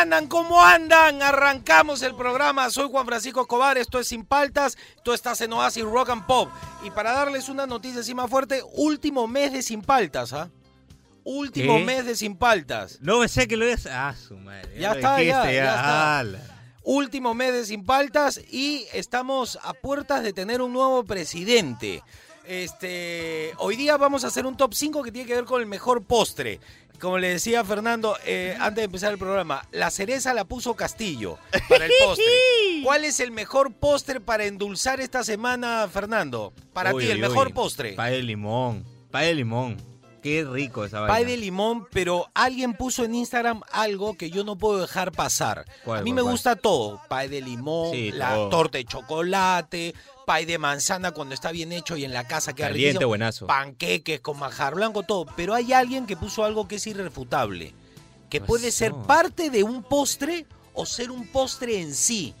Andan? ¿Cómo andan? Arrancamos el programa. Soy Juan Francisco Escobar, esto es Sin Paltas, tú estás en Oasis Rock and Pop. Y para darles una noticia así más fuerte, último mes de Sin Paltas, ¿ah? Último ¿Qué? mes de Sin Paltas. No sé que lo es. Ah, su madre. Ya está, ya, está. Último mes de Sin Paltas y estamos a puertas de tener un nuevo presidente. Este, hoy día vamos a hacer un top 5 que tiene que ver con el mejor postre. Como le decía Fernando eh, antes de empezar el programa, la cereza la puso Castillo para el postre. ¿Cuál es el mejor postre para endulzar esta semana, Fernando? Para Uy, ti, el uy, mejor postre. Pay de limón. Pay de limón. Qué rico esa vaina. Pay de limón, pero alguien puso en Instagram algo que yo no puedo dejar pasar. ¿Cuál, a mí cuál, me cuál? gusta todo. Pay de limón, Sí, la todo. torta de chocolate, pay de manzana cuando está bien hecho y en la casa queda Caliente, riquísimo, buenazo. Panqueques con majar blanco, todo. Pero hay alguien que puso algo que es irrefutable. Que ¿Qué puede ser parte de un postre o ser un postre en sí.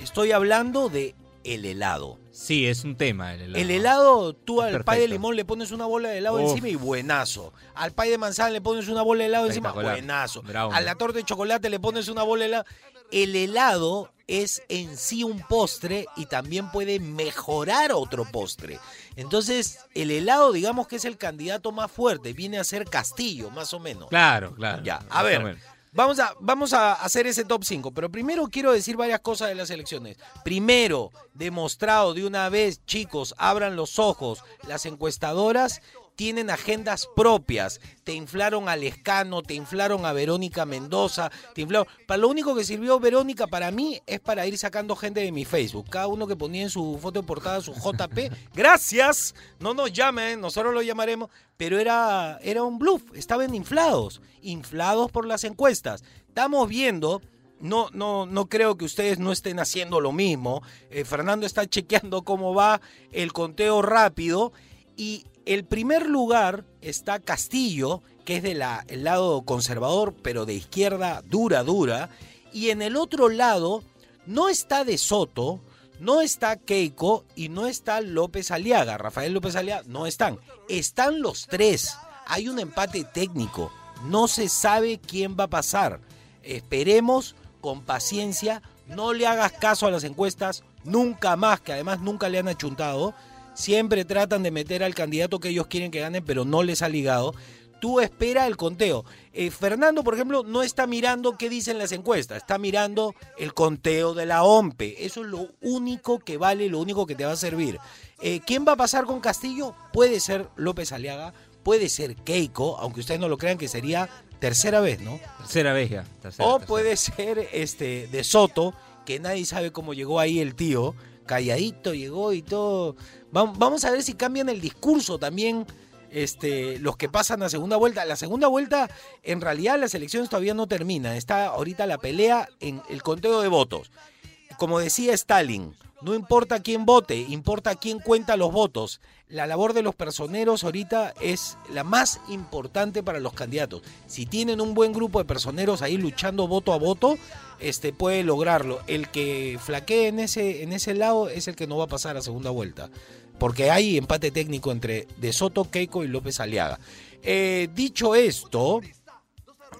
Estoy hablando de el helado. Sí, es un tema el helado. El helado, tú al pay de limón le pones una bola de helado Uf. encima y buenazo. Al pay de manzana le pones una bola de helado encima, buenazo. Bravo. A la torta de chocolate le pones una bola de helado. El helado es en sí un postre y también puede mejorar otro postre. Entonces, el helado, digamos que es el candidato más fuerte, viene a ser Castillo, más o menos. Claro, claro. Ya, a ver. Vamos a, vamos a hacer ese top 5, pero primero quiero decir varias cosas de las elecciones. Primero, demostrado de una vez, chicos, abran los ojos, las encuestadoras tienen agendas propias. Te inflaron a Lescano, te inflaron a Verónica Mendoza, te inflaron... Para lo único que sirvió Verónica para mí es para ir sacando gente de mi Facebook. Cada uno que ponía en su foto de portada su JP. Gracias. No nos llamen, nosotros lo llamaremos. Pero era, era un bluff. Estaban inflados. Inflados por las encuestas. Estamos viendo no, no, no creo que ustedes no estén haciendo lo mismo. Eh, Fernando está chequeando cómo va el conteo rápido. Y el primer lugar está Castillo, que es del lado conservador, pero de izquierda dura, dura. Y en el otro lado no está De Soto, no está Keiko y no está López Aliaga. Rafael López Aliaga no están. Están los tres. Hay un empate técnico. No se sabe quién va a pasar. Esperemos con paciencia. No le hagas caso a las encuestas. Nunca más, que además nunca le han achuntado. Siempre tratan de meter al candidato que ellos quieren que gane, pero no les ha ligado. Tú espera el conteo. Eh, Fernando, por ejemplo, no está mirando qué dicen las encuestas, está mirando el conteo de la OMPE. Eso es lo único que vale, lo único que te va a servir. Eh, ¿Quién va a pasar con Castillo? Puede ser López Aliaga, puede ser Keiko, aunque ustedes no lo crean que sería tercera vez, ¿no? Tercera vez ya. tercera, O tercera. puede ser este de Soto, que nadie sabe cómo llegó ahí el tío, calladito llegó y todo. Vam- Vamos a ver si cambian el discurso también este, los que pasan a segunda vuelta. La segunda vuelta, en realidad las elecciones todavía no terminan. Está ahorita la pelea en el conteo de votos. Como decía Stalin, no importa quién vote, importa quién cuenta los votos. La labor de los personeros ahorita es la más importante para los candidatos. Si tienen un buen grupo de personeros ahí luchando voto a voto, este puede lograrlo. El que flaquee en ese, en ese lado es el que no va a pasar a segunda vuelta. Porque hay empate técnico entre De Soto, Keiko y López Aliaga. Eh, dicho esto,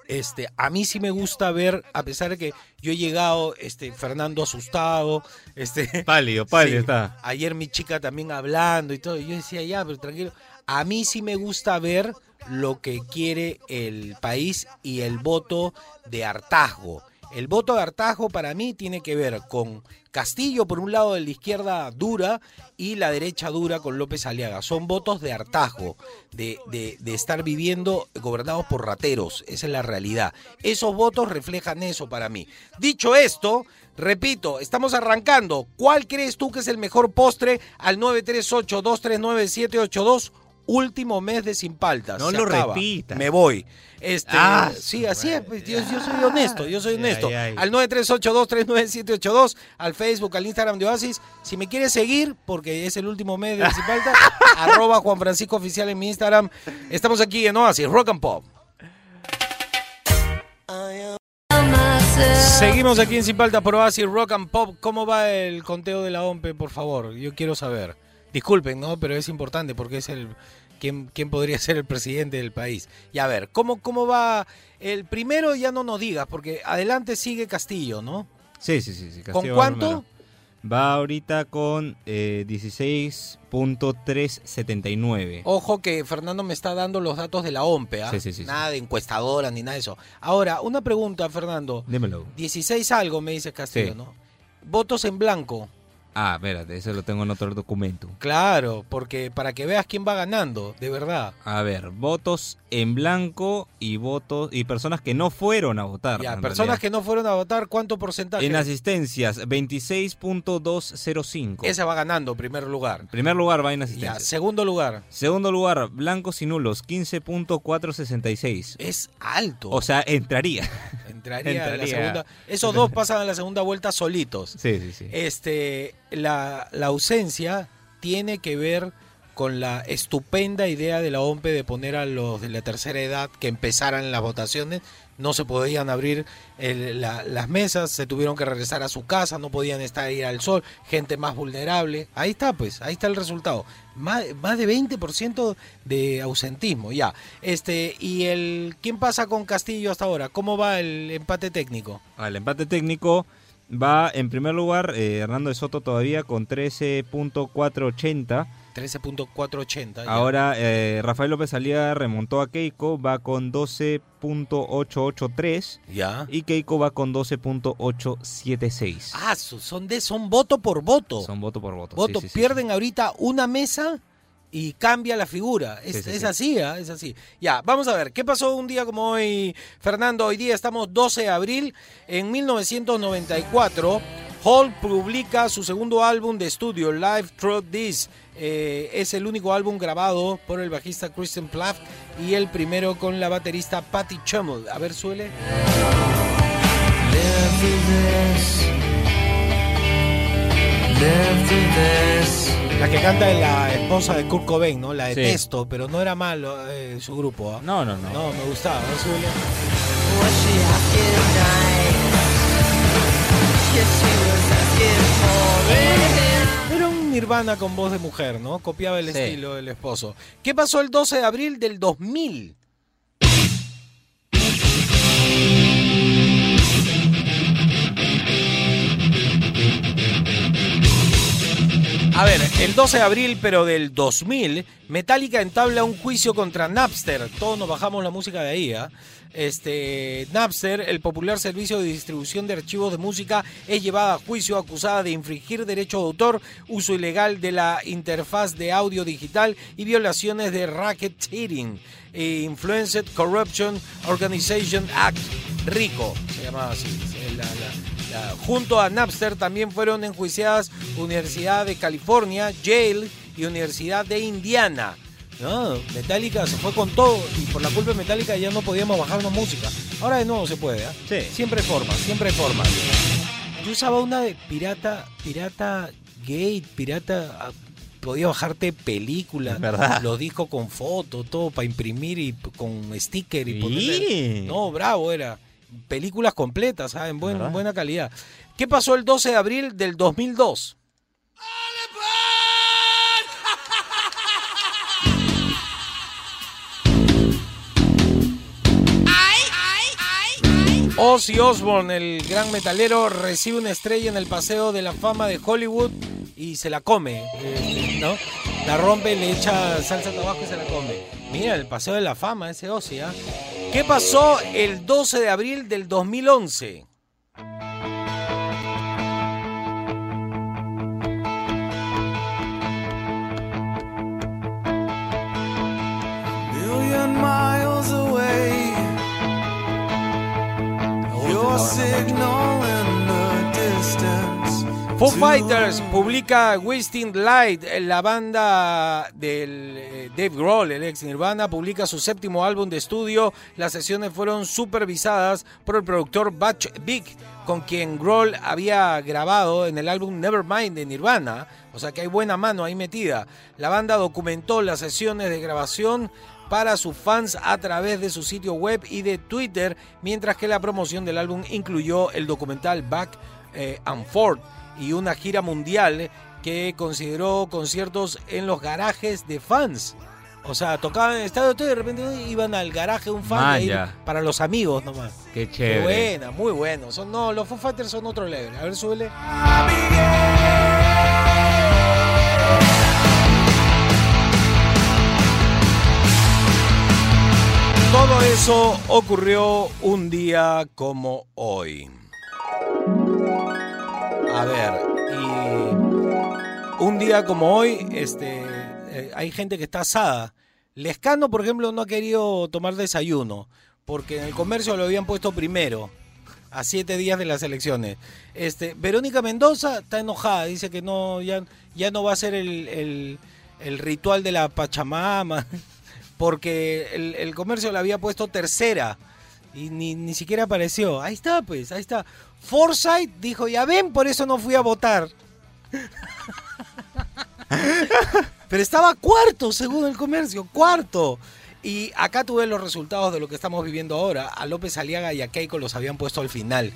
este, a mí sí me gusta ver, a pesar de que yo he llegado, este, Fernando asustado, este, Pálido, pálido Sí. está. Ayer mi chica también hablando y todo. y Yo decía, ya, pero tranquilo. A mí sí me gusta ver lo que quiere el país y el voto de hartazgo. El voto de hartazgo para mí tiene que ver con Castillo por un lado de la izquierda dura y la derecha dura con López Aliaga. Son votos de hartazgo, de, de, de estar viviendo gobernados por rateros. Esa es la realidad. Esos votos reflejan eso para mí. Dicho esto, repito, estamos arrancando. ¿Cuál crees tú que es el mejor postre al 938-239-782? Último mes de Sin Paltas. No Se lo acaba. repitas. Me voy. Este, Ah, sí, así es. pues, yo, yo soy honesto, yo soy Ay, honesto. ay. Al 938239782, al Facebook, al Instagram de Oasis. Si me quieres seguir, porque es el último mes de Sin Paltas, arroba Juan Francisco Oficial en mi Instagram. Estamos aquí en Oasis, Rock and Pop. Seguimos aquí en Sin Paltas por Oasis, Rock and Pop. ¿Cómo va el conteo de la OMPE, por favor? Yo quiero saber. Disculpen, ¿no? Pero es importante porque es el... ¿Quién, quién podría ser el presidente del país? Y a ver, ¿cómo, ¿cómo va? El primero ya no nos digas, porque adelante sigue Castillo, ¿no? Sí, sí, sí. sí ¿Con cuánto? primero. Va ahorita con eh, 16.379. Ojo que Fernando me está dando los datos de la OMPE, ¿ah? Sí, sí, sí, Nada de encuestadora ni nada de eso. Ahora, una pregunta, Fernando. Dímelo. 16 algo, me dice Castillo. ¿no? Votos en blanco. Ah, espérate, eso lo tengo en otro documento. Claro, porque para que veas quién va ganando, de verdad. A ver, votos en blanco y votos y personas que no fueron a votar. Ya, en personas realidad. que no fueron a votar, ¿cuánto porcentaje? En asistencias, 26.205. Ese va ganando, primer lugar. En primer lugar va en Ya, asistencias. segundo lugar. Segundo lugar, blancos y nulos, 15.466. Es alto. O sea, entraría. entraría, a la entraría. segunda. Esos dos pasan a la segunda vuelta solitos. Sí, sí, sí. Este, la, la ausencia tiene que ver con la estupenda idea de la OMPE de poner a los de la tercera edad que empezaran las votaciones. No se podían abrir las mesas, se tuvieron que regresar a su casa, no podían estar ahí al sol, gente más vulnerable. Ahí está, pues, ahí está el resultado. Más, más de 20% de ausentismo, ya. Este, y el ¿quién pasa con Castillo hasta ahora? ¿Cómo va el empate técnico? Al empate técnico va en primer lugar eh, Hernando de Soto todavía con 13.480. 13.480. ya. Ahora eh, Rafael López Aliaga remontó a Keiko, va con 12.883 Ya. y Keiko va con 12.876. Ah, son de son voto por voto. Son voto por voto. voto. sí, sí, Pierden ahorita una mesa y cambia la figura. Es, Sí, sí, es sí. así, ¿ah? es así. Ya, vamos a ver, ¿qué pasó un día como hoy, Fernando? Hoy día estamos 12 de abril. En 1994, Hall publica su segundo álbum de estudio, Live Through This. Eh, es el único álbum grabado por el bajista Christian Plath y el primero con la baterista Patty Chummel. A ver, suele. La que canta es la esposa de Kurt Cobain, ¿no? La Sí. detesto, pero no era malo eh, su grupo. ¿ah? No, no, no. No, me gustaba. ¿no? Era un Nirvana con voz de mujer, ¿no? Copiaba el Sí. estilo del esposo. ¿Qué pasó el 12 de abril del 2000? A ver, el 12 de abril, pero del 2000, Metallica entabla un juicio contra Napster. Todos nos bajamos la música de ahí, ¿ah? Este, Napster, el popular servicio de distribución de archivos de música, es llevada a juicio acusada de infringir derecho de autor, uso ilegal de la interfaz de audio digital y violaciones de racketeering, e Influenced Corruption Organization Act, RICO, se llamaba así. Junto a Napster también fueron enjuiciadas Universidad de California, Yale y Universidad de Indiana. No, Metallica se fue con todo y por la culpa de Metallica ya no podíamos bajarnos música. Ahora de nuevo se puede, ¿ah? Sí. Siempre hay formas, siempre hay formas. Yo usaba una de pirata, pirata gate, pirata... ah, Podía bajarte películas, los discos con fotos, todo para imprimir y con sticker y Sí. ponerle- No, bravo era. Películas completas, ¿sabes? En buena calidad. ¿Qué pasó el 12 de abril del 2002? Ozzy Osbourne, el gran metalero, recibe una estrella en el Paseo de la Fama de Hollywood y se la come, eh, ¿no? La rompe, le echa salsa tabaco y se la come. Mira, el Paseo de la Fama, ese Ozzy. ¿eh? ¿ah? ¿Qué pasó el 12 de abril del 2011? signal in the distance. Foo Fighters publica Wasting Light, la banda del eh, Dave Grohl, el ex Nirvana, publica su séptimo álbum de estudio. Las sesiones fueron supervisadas por el productor Butch Vig, con quien Grohl había grabado en el álbum Nevermind de Nirvana. O sea que hay buena mano ahí metida. La banda documentó las sesiones de grabación para sus fans a través de su sitio web y de Twitter, mientras que la promoción del álbum incluyó el documental Back eh, and Forth y una gira mundial que consideró conciertos en los garajes de fans. O sea, tocaban en todo y de repente iban al garaje un fan ahí para los amigos nomás. Qué Qué chévere. buena, muy bueno. Son, no, los Foo Fighters son otro level. A ver, súbele. Todo eso ocurrió un día como hoy. A ver, y un día como hoy, este, eh, hay gente que está asada. Lescano, por ejemplo, no ha querido tomar desayuno, porque en el comercio lo habían puesto primero, a siete días de las elecciones. Este, Verónica Mendoza está enojada, dice que no, ya, ya no va a ser el, el- ritual de la Pachamama, porque el, el comercio la había puesto tercera y ni, ni siquiera apareció. Ahí está, pues, ahí está. Forsyth dijo, ya ven, por eso no fui a votar. Pero estaba cuarto, según el comercio, cuarto. Y acá tuve los resultados de lo que estamos viviendo ahora. A López Aliaga y a Keiko los habían puesto al final.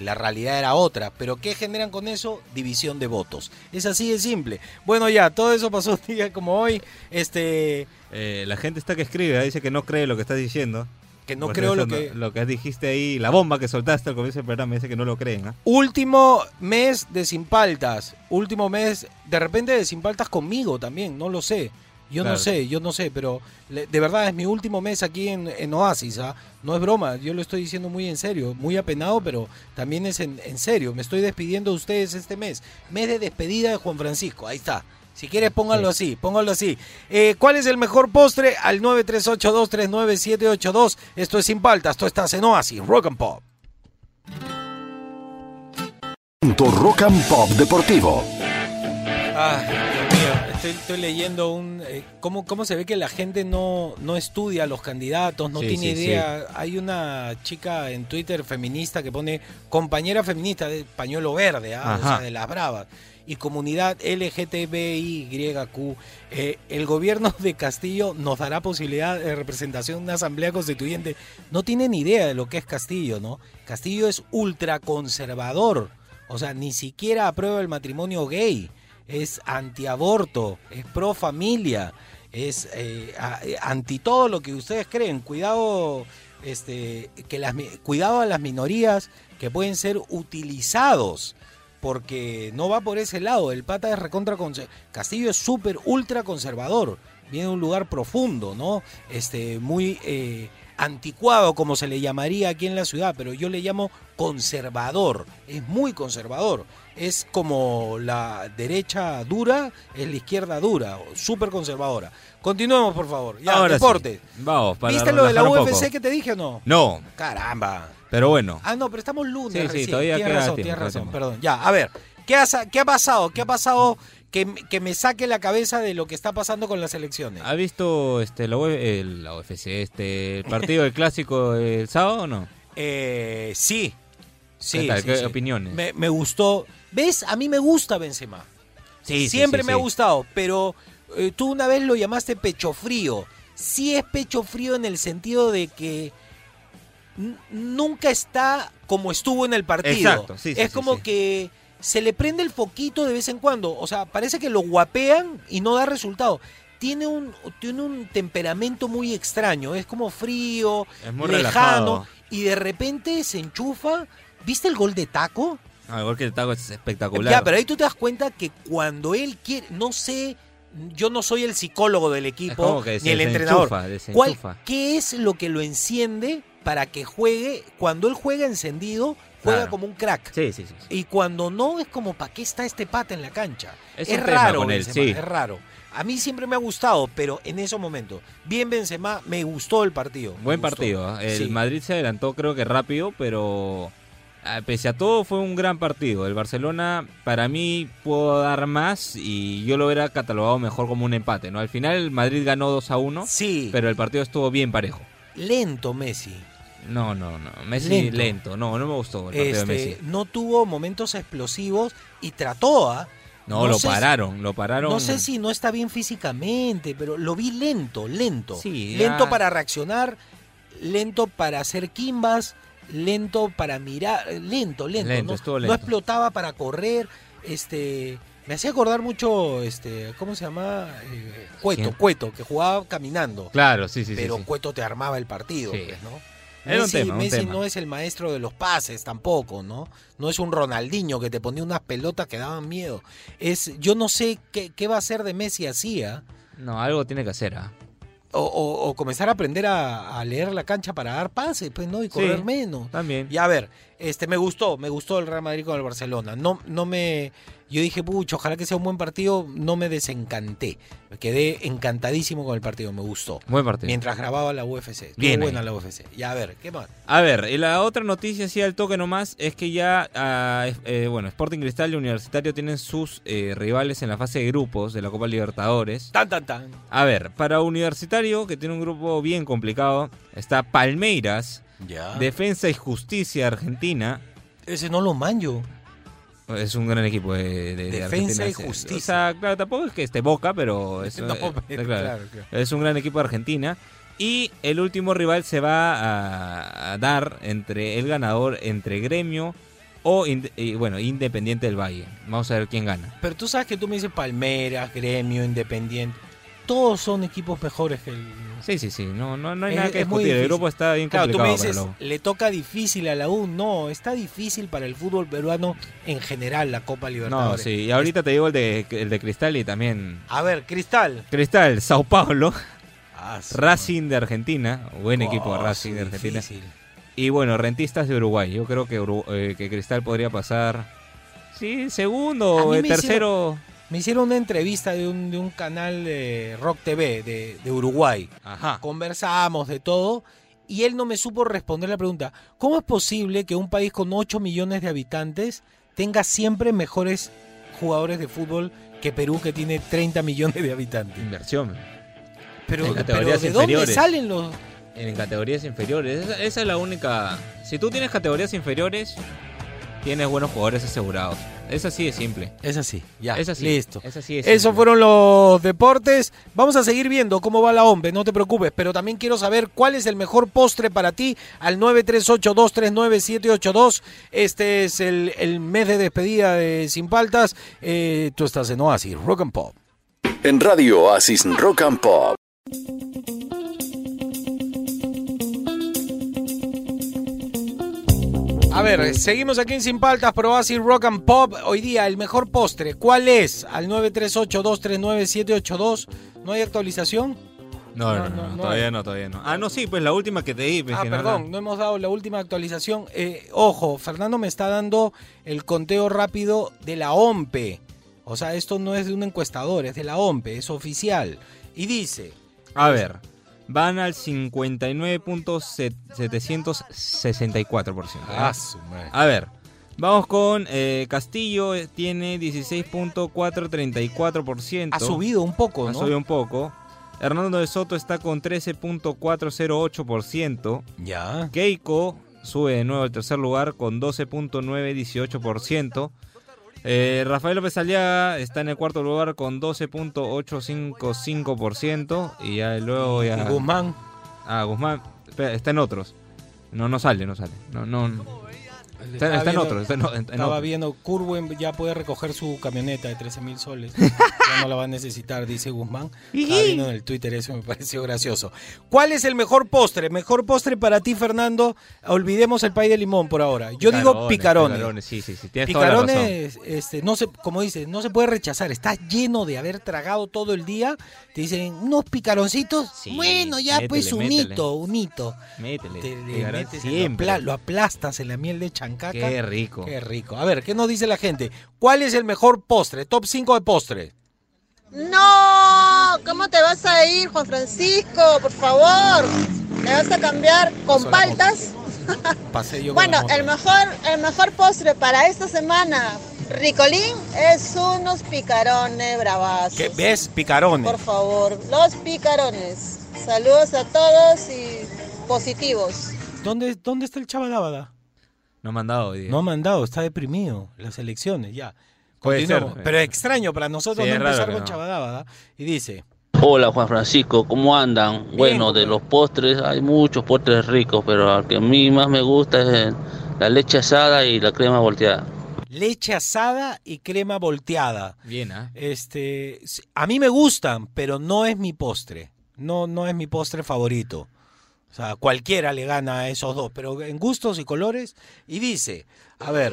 La realidad era otra. ¿Pero qué generan con eso? División de votos. Es así de simple. Bueno, ya, todo eso pasó un día como hoy. Este, Eh, la gente está que escribe, ¿eh? dice que no cree lo que estás diciendo. Que no Por creo lo que... Lo que dijiste ahí, la bomba que soltaste al comienzo del programa, dice que no lo creen. ¿ah? Último mes de Sin Paltas. Último mes, de repente de Sin Paltas conmigo también, no lo sé. Yo no sé, yo no sé, pero le- de verdad es mi último mes aquí en, en Oasis. ¿ah? No es broma, yo lo estoy diciendo muy en serio, muy apenado, pero también es en, en serio. Me estoy despidiendo de ustedes este mes. Mes de despedida de Juan Francisco, ahí está. Si quieres, pónganlo así, pónganlo así. Eh, ¿Cuál es el mejor postre? Al 938239782. Esto es Sin Paltas, esto estás en Oasis, Rock and Pop. Punto Rock and Pop Deportivo. Mío, estoy, estoy leyendo un... eh, ¿cómo, ¿Cómo se ve que la gente no, no estudia a los candidatos, no Sí, tiene sí, idea? Hay una chica en Twitter feminista que pone compañera feminista de pañuelo verde, ah, o Ajá. sea, de las bravas. Y comunidad LGTBIYQ. Eh, el gobierno de Castillo nos dará posibilidad de representación en una asamblea constituyente. No tienen idea de lo que es Castillo, ¿no? Castillo es ultraconservador. O sea, ni siquiera aprueba el matrimonio gay. Es antiaborto, es pro familia, es eh, anti todo lo que ustedes creen. Cuidado, este, que las, cuidado a las minorías que pueden ser utilizados porque no va por ese lado. El pata es recontra Castillo es súper ultra conservador. Viene de un lugar profundo, ¿no? Este, muy eh, anticuado, como se le llamaría aquí en la ciudad, pero yo le llamo conservador. Es muy conservador. Es como la derecha dura, es la izquierda dura, súper conservadora. Continuemos, por favor. Ya, Ahora sí. deporte. Vamos, para ¿Viste lo de la UFC que te dije o no? No, Caramba. pero bueno. Ah, no, pero estamos lunes. Sí, sí, recién. todavía tienes queda razón, tiempo, tienes razón, perdón. Ya, a ver, ¿qué ha, qué ha pasado? ¿Qué ha pasado que, que me saque la cabeza de lo que está pasando con las elecciones? ¿Ha visto este, la, el- la UFC, este, el partido del clásico el sábado o no? Eh, sí. Sí, ¿Qué tal? sí, ¿Qué sí. opiniones? Me, me gustó. ¿Ves? A mí me gusta Benzema. Sí, Siempre me ha gustado, pero eh, tú una vez lo llamaste pecho frío. Sí es pecho frío en el sentido de que nunca está como estuvo en el partido. Exacto, sí, sí, es como que se le prende el foquito de vez en cuando. O sea, parece que lo guapean y no da resultado. Tiene un, tiene un temperamento muy extraño. Es como frío, Es muy lejano. relajado. Y de repente se enchufa. ¿Viste el gol de taco? Ah, el gol que te hago es espectacular. Ya, pero ahí tú te das cuenta que cuando él quiere, no sé, yo no soy el psicólogo del equipo ni el entrenador. ¿Cuál. ¿Qué es lo que lo enciende para que juegue? Cuando él juega encendido, juega Claro. como un crack. Sí, sí, sí. sí. Y cuando no, es como, ¿para qué está este pata en la cancha? Es raro, con él, Benzema, sí. es raro. A mí siempre me ha gustado, pero en esos momentos. Bien Benzema, me gustó el partido. Buen partido. ¿eh? El Sí. Madrid se adelantó creo que rápido, pero pese a todo fue un gran partido. El Barcelona para mí pudo dar más y yo lo hubiera catalogado mejor como un empate. ¿no? Al final Madrid ganó 2 a 1, Sí, pero el partido estuvo bien parejo. lento Messi. No, no, no. Messi Lento. lento. No, no me gustó el partido de Este, Messi. no tuvo momentos explosivos y trató a... No, lo si- pararon, lo pararon. No sé si no está bien físicamente, pero lo vi lento, lento. Sí, lento ya- para reaccionar, lento para hacer quimbas, lento para mirar, lento, lento. Lento, no, no explotaba para correr, este... Me hacía acordar mucho, este, ¿cómo se llama? Eh, Cueto, ¿Quién? Cueto, que jugaba caminando. Claro, sí, sí, pero sí. Cueto te armaba el partido, Sí. pues, ¿no? Era un Messi, tema, un Messi tema. no es el maestro de los pases tampoco, ¿no? No es un Ronaldinho que te ponía unas pelotas que daban miedo. Es, yo no sé qué, qué va a hacer de Messi así, ¿ah? No, algo tiene que hacer. ¿ah? O, o- o comenzar a aprender a, a leer la cancha para dar pases, pues, ¿no? Y correr Sí. menos. También. Y a ver, este, me gustó, me gustó el Real Madrid con el Barcelona. No, no me, yo dije, pucho, ojalá que sea un buen partido. No me desencanté. Me quedé encantadísimo con el partido, me gustó. Buen partido. Mientras grababa la UFC. Estuvo Bien buena ahí. la UFC. Ya, a ver, ¿qué más? A ver, y la otra noticia, así al toque nomás, es que ya, ah, eh, bueno, Sporting Cristal y Universitario tienen sus eh, rivales en la fase de grupos de la Copa Libertadores. Tan, tan, tan. A ver, para Universitario, que tiene un grupo bien complicado, está Palmeiras, Ya. Defensa y Justicia Argentina. Ese no lo manjo. Es un gran equipo de, de- de Defensa Argentina. y Justicia. O sea, claro, tampoco es que esté Boca, pero es, No, eh, claro. claro. Es un gran equipo de Argentina. Y el último rival se va a, a dar entre el ganador entre Gremio o y, bueno, Independiente del Valle. Vamos a ver quién gana. Pero tú sabes que tú me dices Palmeras, Gremio, Independiente. Todos son equipos mejores que el. Sí, sí, sí. No, no, no hay Es- nada que discutir. El grupo está bien Claro, tú complicado me dices, le toca difícil a la U. No, está difícil para el fútbol peruano en general la Copa No, Libertadores. sí. Y ahorita te digo el de, el de Cristal y también. A ver, Cristal. Cristal, Sao Paulo, Ah, sí, Racing de Argentina. Buen equipo Oh, Racing sí, de Argentina. difícil. Y bueno, Rentistas de Uruguay. Yo creo que, eh, que Cristal podría pasar. Sí, segundo, eh, me hicieron una entrevista de un, de un canal de Rock TV de, de Uruguay. Ajá. Conversamos de todo y él no me supo responder la pregunta. ¿Cómo es posible que un país con 8 millones de habitantes tenga siempre mejores jugadores de fútbol que Perú que tiene 30 millones de habitantes? Inversión. Pero, En pero categorías ¿de dónde salen los...? En categorías inferiores. Esa, esa es la única. Si tú tienes categorías inferiores, tienes buenos jugadores asegurados. Es así de simple. Es así, ya, Es así. listo. Es así de Esos simple. fueron los deportes. Vamos a seguir viendo cómo va la OMBE, no te preocupes, pero también quiero saber cuál es el mejor postre para ti al 938-239-782. Este es el, el mes de despedida de Sin Paltas. Eh, tú estás en Oasis, Rock and Pop. En Radio Oasis Rock and Pop. A ver, seguimos aquí en Sin Paltas, pero Oasis Rock and Pop. Hoy día, el mejor postre, ¿cuál es? Al 938-239-782. ¿No hay actualización? No, no, No, no, no, no todavía hay. no, todavía no. Ah, no, sí, pues la última que te di. pues, Ah, perdón, no. no hemos dado la última actualización. Eh, ojo, Fernando me está dando el conteo rápido de la OMPE. O sea, esto no es de un encuestador, es de la OMPE, es oficial. Y dice, A ver, van al 59.764%. ¿eh? Ah. A ver, vamos con eh, Castillo, eh, tiene 16.434%. ha subido un poco, Ha ¿no? subido un poco. Hernando de Soto está con 13.408%. Ya. Keiko sube de nuevo al tercer lugar con 12.918%. Eh, Rafael López Aliaga está en el cuarto lugar con 12.855%. Y ya luego ya. Guzmán. Ah, Guzmán. espera, está en otros. No, no sale, no sale. No, no. Está, en otros. Está en, Estaba viendo, Curwen ya puede recoger su camioneta de 13 mil soles. ya no la va a necesitar, dice Guzmán. Estaba viendo en el Twitter, eso me pareció gracioso. ¿Cuál es el mejor postre? Mejor postre para ti, Fernando. Olvidemos el pay de limón por ahora. Yo digo picarones. Sí, sí, sí. Tienes toda la razón. Picarones, este, no se, como dices, no se puede rechazar. Estás lleno de haber tragado todo el día. Te dicen, unos picaroncitos. Sí, bueno, ya métele, pues un métele. hito, un hito. Métele. Te le metes, lo, lo aplastas en la miel de Qué rico. Qué rico. A ver, ¿qué nos dice la gente? ¿Cuál es el mejor postre? Top 5 de postre. ¡No! ¿cómo te vas a ir, Juan Francisco? Por favor, ¿me vas a cambiar con paltas? Pasé yo con Bueno, el mejor, el mejor postre para esta semana, Ricolín, es unos picarones bravazos. ¿Qué ves? Picarones. Por favor, los picarones. Saludos a todos y positivos. ¿Dónde, ¿Dónde está el Chabadabada? No me han dado hoy día. No ha mandado, está deprimido. Las elecciones, ya. Puede Continuamos. ser. Pero es extraño para nosotros Sí, no empezar con no. Chabadabada. Y dice, Hola Juan Francisco, ¿cómo andan? bueno, de los postres hay muchos postres ricos, pero el que a mí más me gusta es la leche asada y la crema volteada. leche asada y crema volteada. Bien, ¿ah? Este, a mí me gustan, pero no es mi postre. No, no es mi postre favorito. O sea, cualquiera le gana a esos dos, pero en gustos y colores. Y dice, a ver,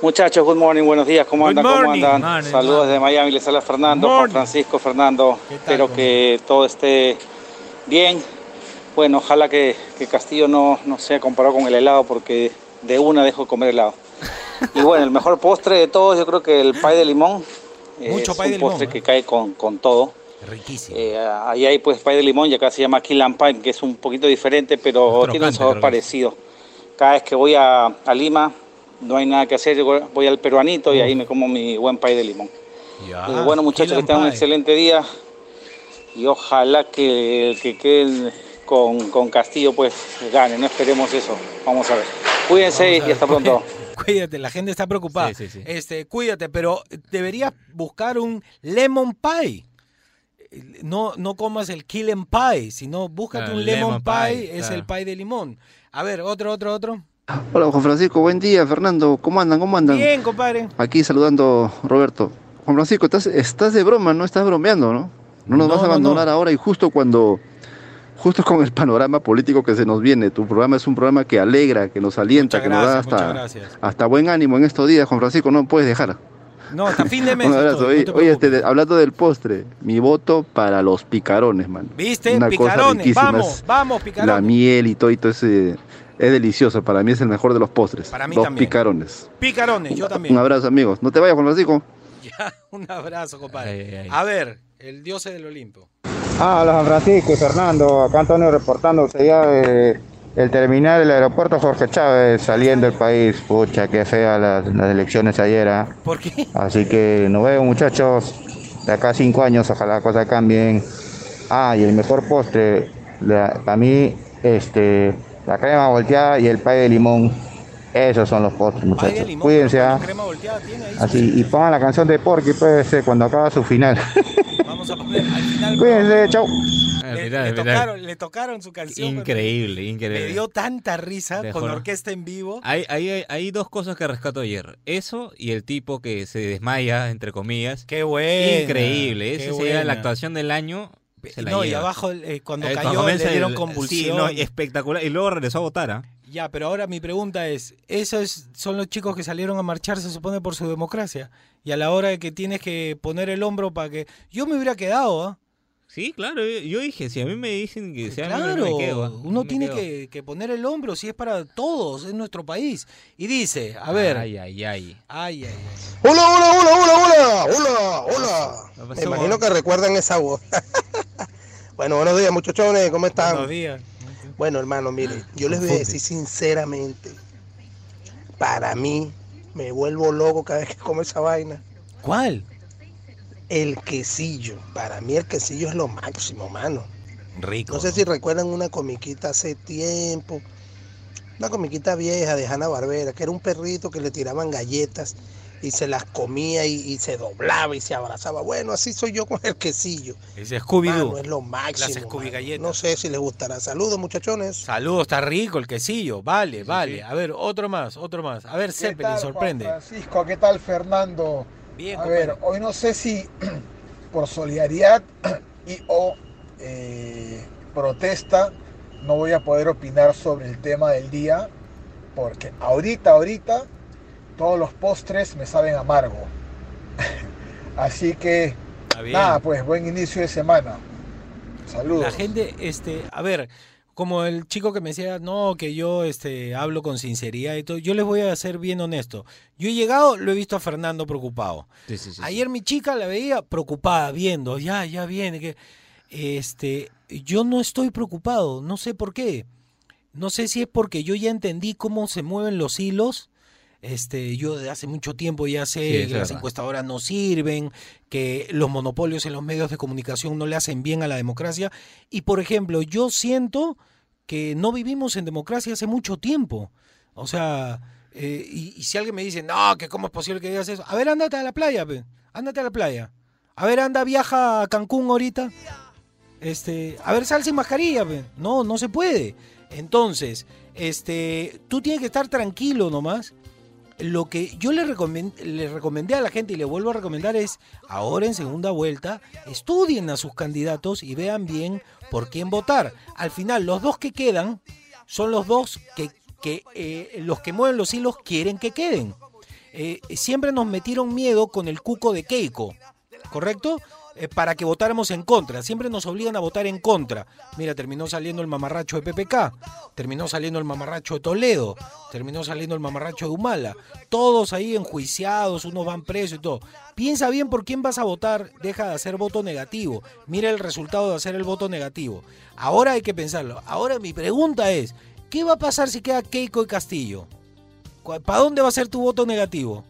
Muchachos, good morning, buenos días, ¿cómo Good andan? ¿Cómo morning. andan? Morning, Saludos desde Miami, les habla Fernando. Juan Francisco, Fernando. ¿Qué tal, Espero cómo? que todo esté bien. Bueno, ojalá que, que Castillo no, no sea comparado con el helado porque de una dejo de comer helado. Y bueno, el mejor postre de todos yo creo que el pay de limón. Mucho es un de limón, postre ¿eh? que cae con, con todo. Riquísimo. Eh, ahí hay pues pay de limón y acá se llama Key Lime Pie, que es un poquito diferente, pero Es tiene un sabor parecido. Cada vez que voy a, a Lima, no hay nada que hacer, yo voy al peruanito y ahí me como mi buen pay de limón. Ya, Eh, bueno muchachos, que tengan un Pie. excelente día y ojalá que el que quede con, con Castillo pues gane, no esperemos eso, vamos a ver. Cuídense a y ver, hasta pronto. Cuídate, la gente está preocupada. Sí, sí, sí. Este, cuídate, pero deberías buscar un lemon pie. No, no comas el killing pie, sino búscate Claro, un lemon, lemon pie, pie, es claro. el pie de limón. A ver, otro, otro, otro. Hola Juan Francisco, buen día Fernando, ¿cómo andan? ¿Cómo andan? Bien, compadre. Aquí saludando Roberto. Juan Francisco, estás, estás de broma, no estás bromeando, ¿no? No nos No, vas a abandonar no. ahora y justo cuando, justo con el panorama político que se nos viene. Tu programa es un programa que alegra, que nos alienta, Muchas que nos da hasta, hasta buen ánimo en estos días, Juan Francisco, no puedes dejar. No, hasta fin de mes. Un abrazo. estoy, Oye, te oye, este, hablando del postre, mi voto para los picarones, man. ¿Viste? Una cosa picarones. riquísima, Vamos, vamos, La picarones. miel y todo, y todo ese, es delicioso. Para mí es el mejor de los postres. Para mí los también. picarones. Picarones, yo Un también. abrazo, amigos. No te vayas, Juan Francisco. Ya, un abrazo, compadre. Ay, ay, ay. A ver, el dios del Olimpo. Ah, hola Juan Francisco y Fernando, acá Antonio reportándose ya de el terminal del aeropuerto Jorge Chávez saliendo del país. Pucha, qué fea las, las elecciones ayer. ¿ah? ¿Por qué? Así que nos vemos muchachos, de acá a cinco años, ojalá las cosas cambien. Ah, y el mejor postre, la- para mí, este, la crema volteada y el pay de limón. Esos son los postres muchachos. limón, Cuídense, ¿ah? Así, y pongan la canción de Porky pues, eh, cuando acaba su final. Vamos a poner al final. Cuídense, chau. Le, tocaron, le tocaron su canción. pero Increíble, Me increíble. dio tanta risa Dejó, con orquesta en vivo. Hay, hay, hay dos cosas que rescato ayer. Eso y el tipo que se desmaya, entre comillas. Qué bueno. Increíble. Ese sería la actuación del año. No, y lleva. abajo eh, cuando Eh, cayó comienza le dieron el- convulsión. Sí, no, espectacular. Y luego regresó a votar. ¿ah? Ya, pero ahora mi pregunta es, esos son los chicos que salieron a marchar, se supone, por su democracia. Y a la hora de que tienes que poner el hombro para que... Yo me hubiera quedado, ¿ah? Sí, claro. Yo, yo dije, si a mí me dicen que sea a mí Claro, me quedo. ¿ah? uno Me tiene quedo. que, que poner el hombro si es para todos, es nuestro país. Y dice, a ver, Ay, ay, ay. ay, ay, ay. Hola, hola, hola, hola, hola, hola, hola. ¿Qué Me imagino que recuerdan esa voz. bueno, buenos días, muchachones, ¿cómo están? Buenos días. Bueno, hermano, mire, yo les voy a decir sinceramente, para mí, me vuelvo loco cada vez que como esa vaina. ¿Cuál? El quesillo, para mí el quesillo es lo máximo, mano. Rico. No sé si recuerdan una comiquita hace tiempo, una comiquita vieja de Hanna Barbera, que era un perrito que le tiraban galletas y se las comía y, y se doblaba y se abrazaba. Bueno, así soy yo con el quesillo. Ese es Scooby-Doo. Mano, es lo máximo. Las Scooby mano. galletas. No sé si les gustará. Saludos, muchachones. Saludos, está rico el quesillo. Vale, vale. A ver, otro más, otro más. A ver, Zeppelin, sorprende. Francisco, ¿qué tal Fernando? Bien, A ver, hoy no sé si por solidaridad y o eh, protesta no voy a poder opinar sobre el tema del día porque ahorita, ahorita todos los postres me saben amargo. Así que bien. nada, pues buen inicio de semana. Saludos. La gente, este, a ver, como el chico que me decía, no, que yo este, hablo con sinceridad y todo, yo les voy a ser bien honesto. Yo he llegado, lo he visto a Fernando preocupado. Sí, sí, sí. Ayer mi chica la veía preocupada, viendo, ya, ya viene. Que, este, yo no estoy preocupado, no sé por qué. No sé si es porque yo ya entendí cómo se mueven los hilos. Este, yo de hace mucho tiempo ya sé Sí, que las encuestadoras no sirven, que los monopolios en los medios de comunicación no le hacen bien a la democracia. Y por ejemplo, yo siento que no vivimos en democracia hace mucho tiempo. O sea, eh, y, si alguien me dice, no, que cómo es posible que digas eso, a ver, ándate a la playa, pe. ándate a la playa. A ver, anda, viaja a Cancún ahorita. Este, a ver, sal sin mascarilla, pe. No, no se puede. Entonces, este, tú tienes que estar tranquilo nomás. Lo que yo le, recomen- le recomendé a la gente y le vuelvo a recomendar es, ahora en segunda vuelta, estudien a sus candidatos y vean bien por quién votar. Al final, los dos que quedan son los dos que, que eh, los que mueven los hilos quieren que queden. Eh, siempre nos metieron miedo con el cuco de Keiko, ¿correcto? Eh, para que votáramos en contra. Siempre nos obligan a votar en contra. Mira, terminó saliendo el mamarracho de PPK, terminó saliendo el mamarracho de Toledo, terminó saliendo el mamarracho de Humala. Todos ahí enjuiciados, unos van presos y todo. Piensa bien por quién vas a votar, deja de hacer voto negativo. Mira el resultado de hacer el voto negativo. Ahora hay que pensarlo. Ahora mi pregunta es, ¿qué va a pasar si queda Keiko y Castillo? ¿Para dónde va a ser tu voto negativo?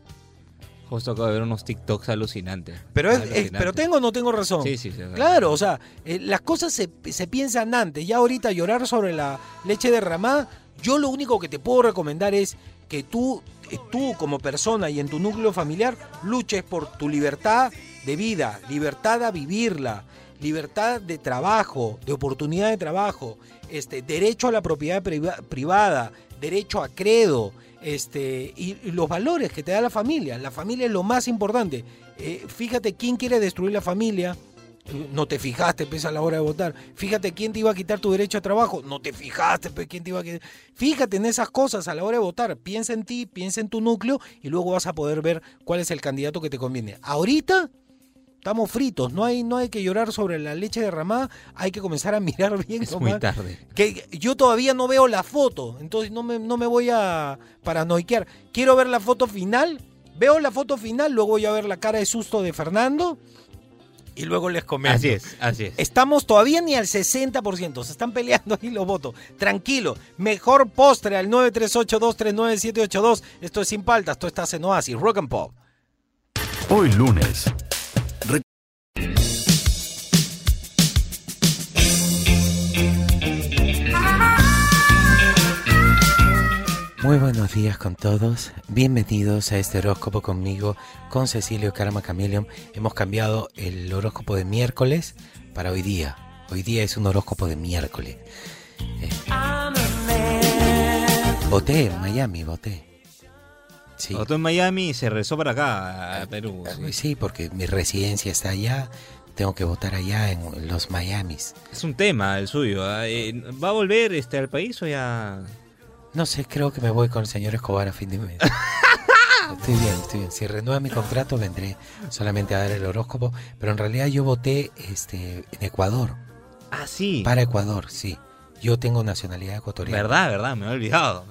Justo acabo de ver unos TikToks alucinantes. Pero, es, es- Alucinantes. pero tengo o no tengo razón. Sí, sí, sí. Claro, o sea, eh, las cosas se, se piensan antes. Ya ahorita llorar sobre la leche derramada, yo lo único que te puedo recomendar es que tú, eh, tú como persona y en tu núcleo familiar, luches por tu libertad de vida, libertad a vivirla, libertad de trabajo, de oportunidad de trabajo, este, derecho a la propiedad priva- privada, derecho a credo, este, y, los valores que te da la familia. La familia es lo más importante. Eh, fíjate quién quiere destruir la familia. No te fijaste, pues, a la hora de votar. Fíjate quién te iba a quitar tu derecho a trabajo. No te fijaste, pues, quién te iba a quitar. Fíjate en esas cosas a la hora de votar. Piensa en ti, piensa en tu núcleo y luego vas a poder ver cuál es el candidato que te conviene. Ahorita estamos fritos. No hay, no hay que llorar sobre la leche derramada. Hay que comenzar a mirar bien. Es nomás. muy tarde. Que yo todavía no veo la foto, entonces no me, no me voy a paranoiquear. Quiero ver la foto final, veo la foto final, luego voy a ver la cara de susto de Fernando y luego les comento. Así es, así es. Estamos todavía ni al 60%, se están peleando ahí los votos. Tranquilo, mejor postre al 938239782. Esto es Sin Paltas, esto está en Oasis, Rock and Pop. Hoy lunes. Muy buenos días con todos. Bienvenidos a este horóscopo conmigo, con Cecilio Karma Chameleon. Hemos cambiado el horóscopo de miércoles para hoy día. Hoy día es un horóscopo de miércoles. Eh, voté en Miami, voté. Sí. Votó en Miami y se regresó para acá, a Perú. Eh, Sí, porque mi residencia está allá. Tengo que votar allá en los Miamis. Es un tema el suyo. ¿ah? Eh, ¿Va a volver este al país o ya...? No sé, creo que me voy con el señor Escobar a fin de mes. Estoy bien, estoy bien. Si renueva mi contrato vendré solamente a dar el horóscopo, pero en realidad yo voté este en Ecuador. Ah, sí. Para Ecuador, sí. Yo tengo nacionalidad ecuatoriana. Verdad, verdad, me he olvidado.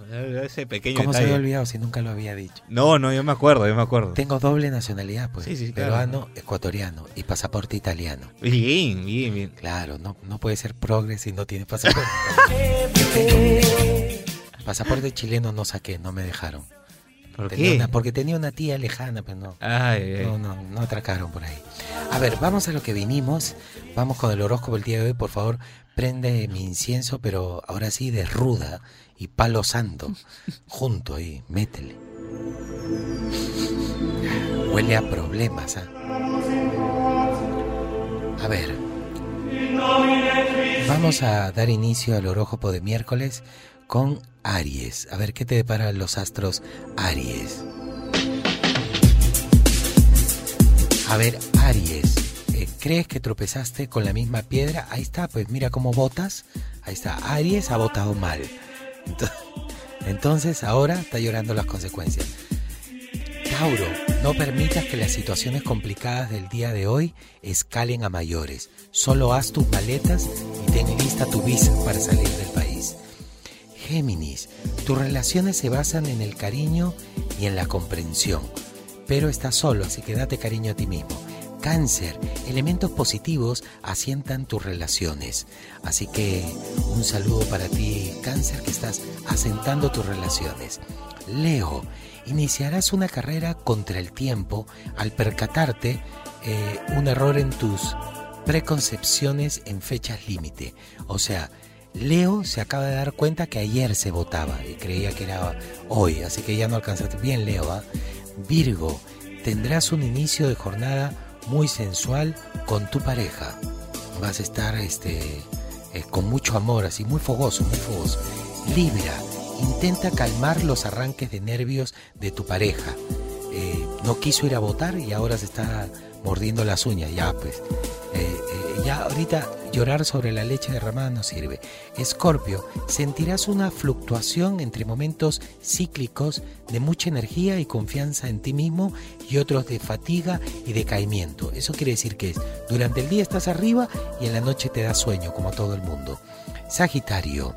Ese pequeño ¿Cómo se había olvidado si nunca lo había dicho? No, no, yo me acuerdo, yo me acuerdo. Tengo doble nacionalidad, pues. Sí, sí, claro. peruano, ecuatoriano y pasaporte italiano. Bien, bien, bien. Claro, no, no puede ser progre si no tiene pasaporte. pasaporte chileno no saqué, no me dejaron. ¿Por Tenía qué? una- porque tenía una tía lejana, pero no. Ay, ay. No, no, no atracaron por ahí. A ver, vamos a lo que vinimos. Vamos con el horóscopo el día de hoy. Por favor, prende mi incienso, pero ahora sí de ruda y palo santo. Junto ahí, métele. Huele a problemas, ¿ah? A ver. Vamos a dar inicio al horóscopo de miércoles con Aries. A ver qué te depara los astros Aries. A ver, Aries, eh, ¿crees que tropezaste con la misma piedra? Ahí está, pues mira cómo votas. Ahí está, Aries ha votado mal. Ento- Entonces ahora está llorando las consecuencias. Tauro, no permitas que las situaciones complicadas del día de hoy escalen a mayores. Solo haz tus maletas y ten lista tu visa para salir del país. Géminis, tus relaciones se basan en el cariño y en la comprensión, pero estás solo, así que date cariño a ti mismo. Cáncer, elementos positivos asientan tus relaciones. Así que un saludo para ti, Cáncer, que estás asentando tus relaciones. Leo, iniciarás una carrera contra el tiempo al percatarte eh, un error en tus preconcepciones en fechas límite. O sea, Leo se acaba de dar cuenta que ayer se votaba y creía que era hoy, así que ya no alcanzaste. Bien, Leo. ¿ah? Virgo, tendrás un inicio de jornada muy sensual con tu pareja. Vas a estar este, eh, con mucho amor, así muy fogoso, muy fogoso. Libra, intenta calmar los arranques de nervios de tu pareja. Eh, no quiso ir a votar y ahora se está mordiendo las uñas. Ya, pues, eh, ahorita llorar sobre la leche derramada no sirve. Escorpio, sentirás una fluctuación entre momentos cíclicos de mucha energía y confianza en ti mismo y otros de fatiga y decaimiento. Eso quiere decir que es, durante el día estás arriba y en la noche te da sueño, como todo el mundo. Sagitario,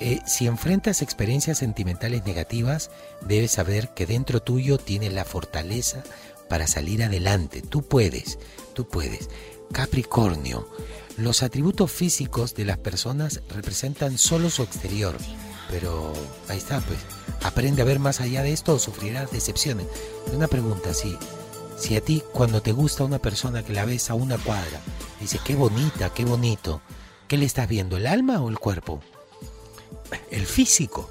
eh, si enfrentas experiencias sentimentales negativas, debes saber que dentro tuyo tienes la fortaleza para salir adelante. Tú puedes, tú puedes. Capricornio, los atributos físicos de las personas representan solo su exterior, pero ahí está, pues, aprende a ver más allá de esto o sufrirás decepciones. Una pregunta, si, si a ti cuando te gusta una persona que la ves a una cuadra, dice, qué bonita, qué bonito, ¿qué le estás viendo, el alma o el cuerpo? El físico.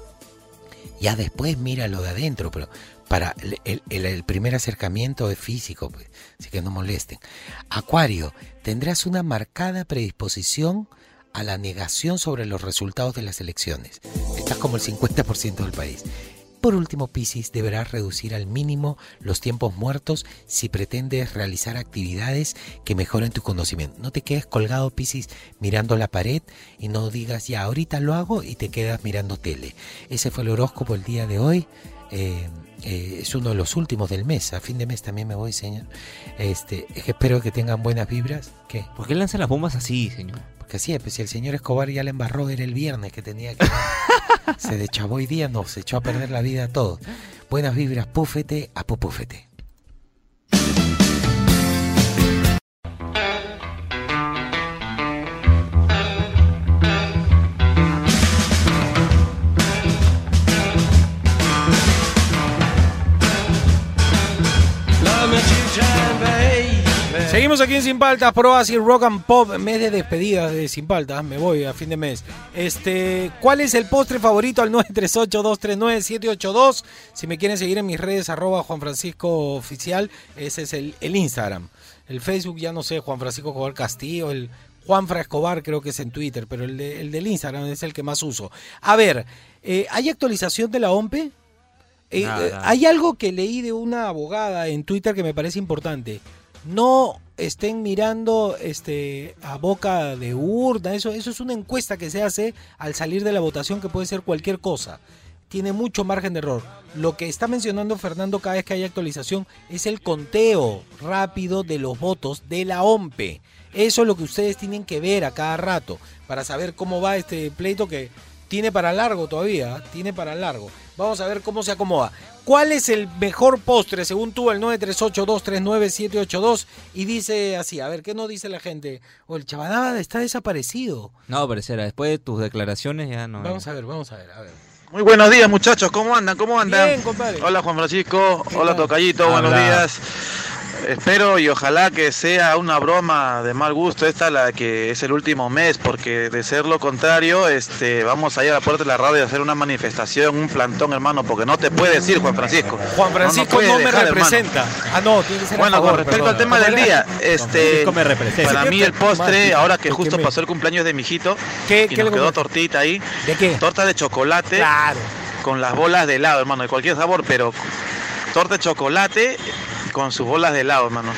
Ya después mira lo de adentro, pero para el, primer acercamiento es físico, pues, así que no molesten. Acuario, tendrás una marcada predisposición a la negación sobre los resultados de las elecciones. Estás como el 50% del país. Por último, Piscis, deberás reducir al mínimo los tiempos muertos si pretendes realizar actividades que mejoren tu conocimiento. No te quedes colgado, Piscis, mirando la pared y no digas, ya, ahorita lo hago y te quedas mirando tele. Ese fue el horóscopo el día de hoy. Eh, eh, es uno de los últimos del mes. A fin de mes también me voy, señor. Este, espero que tengan buenas vibras. ¿Qué? ¿Por qué lanza las bombas así, señor? Porque así es, pues si el señor Escobar ya le embarró, era el viernes que tenía que... se deschavó hoy día, no, se echó a perder la vida a todos. Buenas vibras, púfete a pupúfete. Seguimos aquí en Sin Paltas, Pro y Rock and Pop, mes de despedidas de Sin Paltas, me voy a fin de mes. Este, ¿cuál es el postre favorito al 938-239-782? Si me quieren seguir en mis redes, arroba Juan Francisco Oficial, ese es el, Instagram. El Facebook ya no sé, Juan Francisco Escobar Castillo, el Juan Escobar creo que es en Twitter, pero el, de- el del Instagram es el que más uso. A ver, eh, ¿hay actualización de la OMPE? Eh, eh, hay algo que leí de una abogada en Twitter que me parece importante. No estén mirando este a boca de urna, eso, eso es una encuesta que se hace al salir de la votación que puede ser cualquier cosa. Tiene mucho margen de error. Lo que está mencionando Fernando cada vez que hay actualización es el conteo rápido de los votos de la OMPE. Eso es lo que ustedes tienen que ver a cada rato para saber cómo va este pleito que tiene para largo todavía, tiene para largo. Vamos a ver cómo se acomoda. ¿Cuál es el mejor postre según tú, el 938-239-782? Y dice así, a ver, ¿qué no dice la gente? O el chabanada está desaparecido. No, parecerá, después de tus declaraciones ya no. Vamos a ver, vamos a ver, a ver. Muy buenos días muchachos, ¿cómo andan? ¿Cómo andan? Bien, compadre. Hola Juan Francisco, hola tal? Tocayito, buenos días. Espero y ojalá que sea una broma de mal gusto esta la que es el último mes, porque de ser lo contrario, este, vamos a ir a la puerta de la radio a hacer una manifestación, un plantón, hermano, porque no te puedes ir, Juan Francisco. Juan Francisco no, me dejar, representa. Ah, no, tiene que ser Bueno, favor, con respecto al tema del día, este, me representa. para mí el postre, ahora que ¿tú justo pasó el cumpleaños de mi hijito, ¿Qué- y qué nos quedó tortita ahí, ¿De qué? torta de chocolate Claro. con las bolas de helado, hermano, de cualquier sabor, pero torta de chocolate con sus bolas de helado, hermano.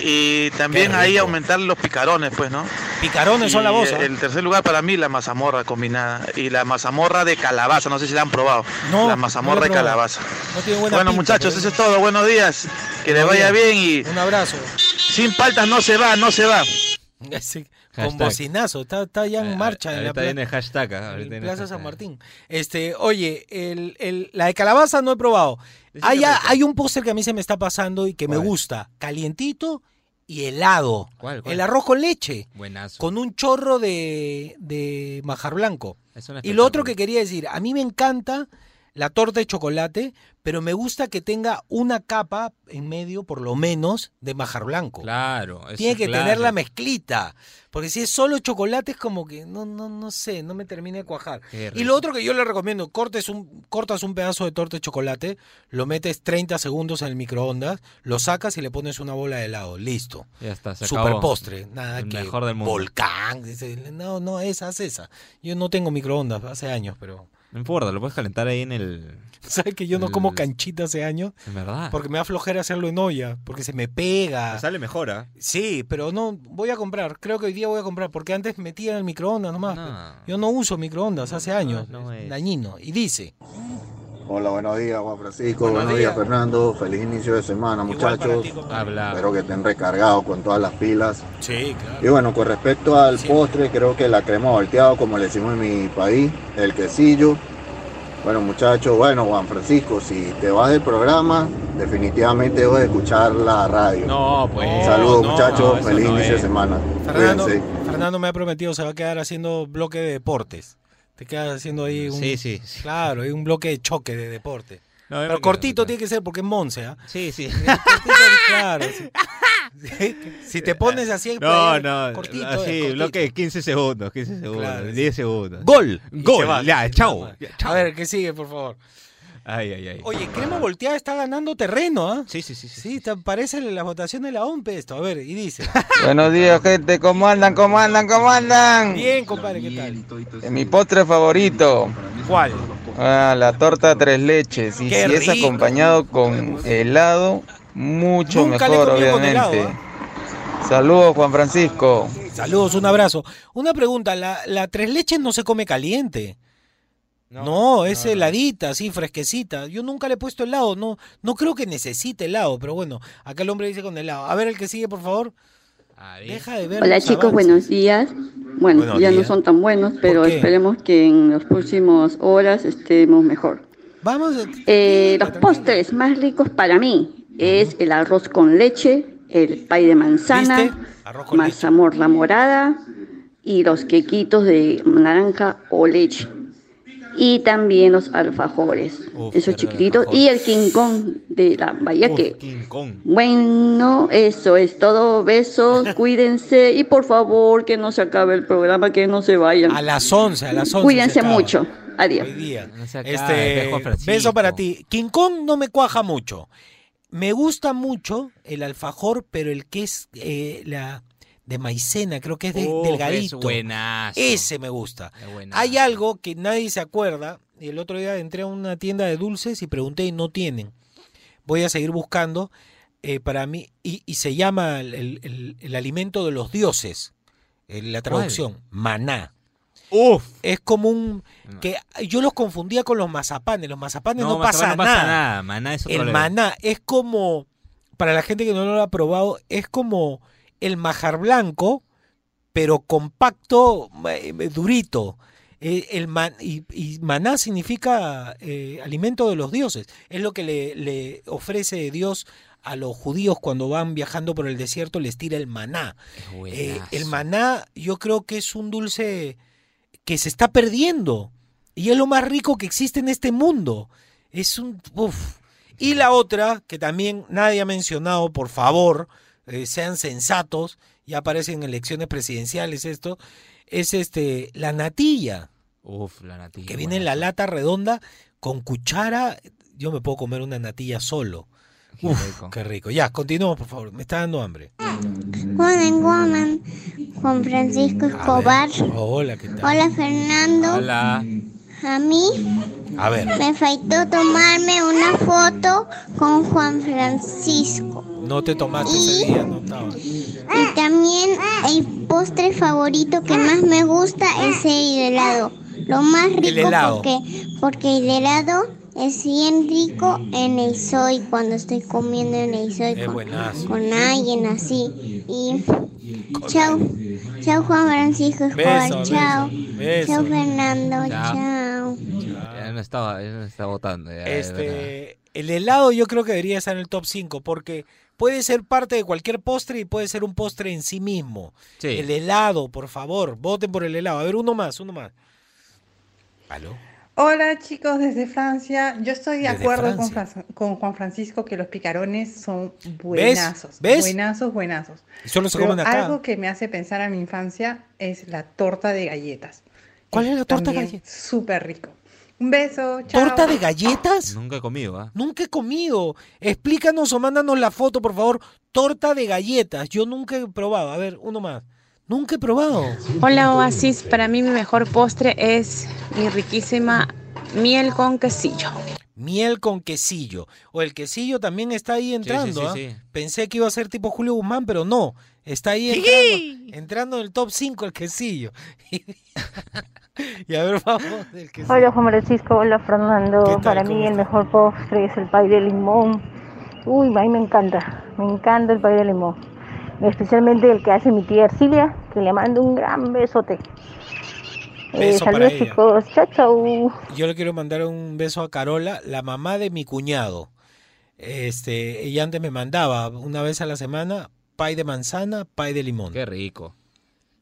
Y también ahí aumentar los picarones, pues, ¿no? Picarones son la voz. ¿ah? El tercer lugar para mí la mazamorra combinada y la mazamorra de calabaza, no sé si la han probado. No, la mazamorra la de calabaza. No tiene buena Bueno, pinta, muchachos, pero- eso es todo. Buenos días. Que les vaya días. bien y Un abrazo. sin paltas no se va, no se va. Con Hashtag. bocinazo, está, está ya en marcha en la Ahorita viene hashtag. ah, en ahorita viene Plaza hashtag. San Martín. Este, oye, el, el- la de calabaza no he probado. Hay, un póster que a mí se me está pasando y que me gusta. Calientito y helado. ¿Cuál, cuál? El arroz con leche. Buenazo. Con un chorro de, de majar blanco. Y lo otro que quería decir, a mí me encanta la torta de chocolate, pero me gusta que tenga una capa en medio, por lo menos, de majar blanco. Claro. Tiene que tener la mezclita. Porque si es solo chocolate es como que no, no, no sé, no me termina de cuajar. Y lo otro que yo le recomiendo, cortes un, cortas un pedazo de torta de chocolate, lo metes 30 segundos en el microondas, lo sacas y le pones una bola de helado. Listo. Ya está, se Super acabó. postre. Nada El que mejor del mundo. volcán. no, no, esa es esa. Yo no tengo microondas hace años, pero... No importa, lo puedes calentar ahí en el. ¿Sabes que yo no el- como canchita hace años? En verdad. Porque me da flojera hacerlo en olla, porque se me pega. Te sale mejor, ¿ah? Sí, pero no, voy a comprar. Creo que hoy día voy a comprar, porque antes metía en el microondas nomás. No. Yo no uso microondas hace años. no es. Dañino. Y dice. Hola, buenos días, Juan Francisco. Buenos Buenos, días, días. Fernando. Feliz inicio de semana, muchachos. ti. Espero que estén recargados con todas las pilas. Sí, claro. Y bueno, con respecto al postre, creo que la crema volteado, como le decimos en mi país, el quesillo. Bueno, muchachos, bueno, Juan Francisco, si te vas del programa, definitivamente debes de escuchar la radio. No, pues. Saludos, no, muchachos. no, Feliz no inicio de semana. Fernando me ha prometido, se va a quedar haciendo bloque de deportes. Te quedas haciendo ahí un... Sí, sí, sí. Claro, hay un bloque de choque de deporte. No, Pero quedo, cortito me tiene que ser porque es Monse, ¿ah? Sí, sí. Cortito, claro. sí. Si te pones así... No, no. Cortito, así, eh, cortito. bloque de 15 segundos, 15 segundos, Claro, 10 segundos. Gol. Gol. se ya, chao. chao. A ver, ¿qué sigue, por favor? Ay, ay, ay. Oye, Crema Volteada está ganando terreno, ¿ah? Sí, sí, sí. Sí, Sí, te parece la votación de la OMPE esto. A ver, y dice. Buenos días, gente. ¿Cómo andan? ¿Cómo andan? ¿Cómo andan? Bien, compadre, ¿qué tal? Eh, Mi postre favorito. ¿Cuál? Ah, la torta tres leches. Y ¡Qué si es acompañado con helado, mucho Nunca mejor, obviamente. helado, Saludos, Juan Francisco. Saludos, un abrazo. Una pregunta, la, la tres leches no se come caliente. No, es heladita, así, fresquecita. Yo nunca le he puesto helado, no, no creo que necesite helado, pero bueno, acá el hombre dice con helado. A ver el que sigue, por favor. Deja de ver. Hola chicos, avances. buenos días. Bueno, Buenos ya no son tan buenos, pero esperemos que en las próximas horas estemos mejor. Vamos. Eh, los postres más ricos para mí es el arroz con leche, el pay de manzana, ¿Viste? Arroz con leche. mazamorra morada y los quequitos de naranja o leche. Y también los alfajores, Uf, esos chiquititos. Y el King Kong de la Bahía Uf, que King Kong. bueno, eso es todo. Besos, cuídense y por favor que no se acabe el programa, que no se vayan. A las 11, a las 11. Cuídense mucho. Adiós. Hoy día. No Este, beso para ti. King Kong no me cuaja mucho. Me gusta mucho el alfajor, pero el que es eh, la de maicena, creo que es de, delgadito. es buenazo. Ese me gusta. Buenazo. Hay algo que nadie se acuerda. Y el otro día entré a una tienda de dulces y pregunté y no tienen. Voy a seguir buscando eh, para mí. Y, y se llama el, el- el- el alimento de los dioses. En la traducción, maná. Uf. Es como un que yo los confundía con los mazapanes. Los mazapanes no, mazapán no pasa nada. nada. Maná es otro El maná es como para la gente que no lo ha probado es como el majar blanco, pero compacto, eh, durito. Eh, El man- y, y maná significa eh, alimento de los dioses. Es lo que le, le ofrece Dios a los judíos cuando van viajando por el desierto, les tira el maná. Eh, el maná yo creo que es un dulce que se está perdiendo y es lo más rico que existe en este mundo. Es un... uf. Y la otra, que también nadie ha mencionado, por favor, eh, sean sensatos, ya aparecen en elecciones presidenciales esto, es este la natilla, Uf, la natilla. que viene en la lata redonda con cuchara. Yo me puedo comer una natilla solo. Qué Uf, rico. qué rico. Ya, continuemos, por favor. Me está dando hambre. Woman, woman, Juan Francisco Escobar. Hola, ¿qué tal? Hola Fernando. Hola. A mí A ver, me faltó tomarme una foto con Juan Francisco. No te tomaste ese día, no estaba. Y también el postre favorito que más me gusta es el helado. Lo más rico helado. porque porque el helado es bien rico en el soy cuando estoy comiendo en el soy con, alguien así. Y chao. Chao Juan Francisco Escobar. Beso, chao. beso. Chao Fernando. Chao. Chao. Ya no estaba, ya no estaba votando. ya. Este, el helado yo creo que debería estar en el top 5 porque puede ser parte de cualquier postre y puede ser un postre en sí mismo. Sí. El helado, por favor, voten por el helado. A ver, uno más, uno más. ¿Aló? Hola chicos desde Francia. Yo estoy de Desde acuerdo con, Juan Francisco que los picarones son buenazos. ¿Ves? Buenazos, buenazos. Y solo se Pero comen acá. Algo que me hace pensar a mi infancia es la torta de galletas. ¿Cuál es la torta de galletas? Súper rico. Un beso. Chao. ¿Torta de galletas? Nunca he comido, ¿ah? Nunca he comido. Explícanos o mándanos la foto, por favor. Torta de galletas. Yo nunca he probado. A ver, uno más. Nunca he probado. Hola Oasis, para mí mi mejor postre es mi riquísima miel con quesillo. Miel con quesillo. O el quesillo también está ahí entrando. sí, ¿ah? sí. Pensé que iba a ser tipo Julio Guzmán, pero no. Está ahí entrando, entrando en el top 5 el quesillo. y a ver, vamos del quesillo. Hola Juan Francisco, hola Fernando. Para ¿Cómo mí el mejor postre es el pay de limón. Uy, a mí me encanta, me encanta el pay de limón. Especialmente el que hace mi tía Ercilia, que le mando un gran besote. Eh, saludos chicos, chao chao. Yo le quiero mandar un beso a Carola, la mamá de mi cuñado. Este, ella antes me mandaba una vez a la semana pay de manzana, pay de limón. Qué rico.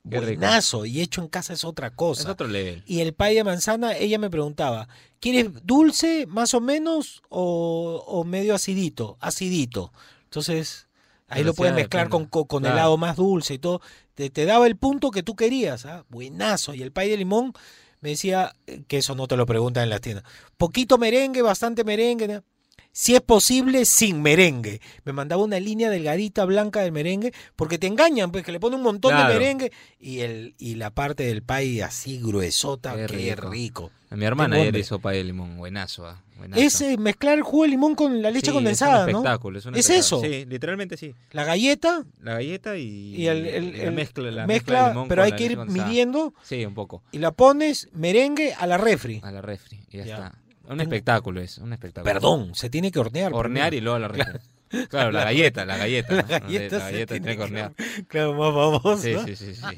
Qué rico. Buenazo, y hecho en casa es otra cosa. Es otro level. Y el pay de manzana, ella me preguntaba, ¿quieres dulce más o menos o, o medio acidito? Acidito. Entonces, ahí Pero lo puedes ah, mezclar con, con Claro. helado más dulce y todo. Te, te daba el punto que tú querías, ¿ah? Buenazo. Y el pay de limón me decía, eh, que eso no te lo preguntan en las tiendas, poquito merengue, bastante merengue. ¿no? Si es posible, sin merengue. Me mandaba una línea delgadita blanca del merengue, porque te engañan, pues que le pone un montón Claro. de merengue y el y la parte del pay así gruesota, Qué qué, rico. rico. A mi hermana ayer hizo pay de limón. Buenazo, ¿ah? Buenazo. Es eh, mezclar el jugo de limón con la leche Sí, condensada, es un ¿no? espectáculo, es un ¿Es eso. Sí, literalmente sí. La galleta La galleta y, y el, el- el- mezcla, la mezcla, de limón pero hay que ir condensada. midiendo Sí, un poco. y la pones merengue a la refri. A la refri. Y ya, Ya. está. Un espectáculo es, un espectáculo. Perdón, se tiene que hornear. Hornear primero. y luego la refri. Claro, la galleta, la galleta. La galleta, la se galleta tiene tiene que que hornear. Claro, más famoso. Sí, sí, sí. sí.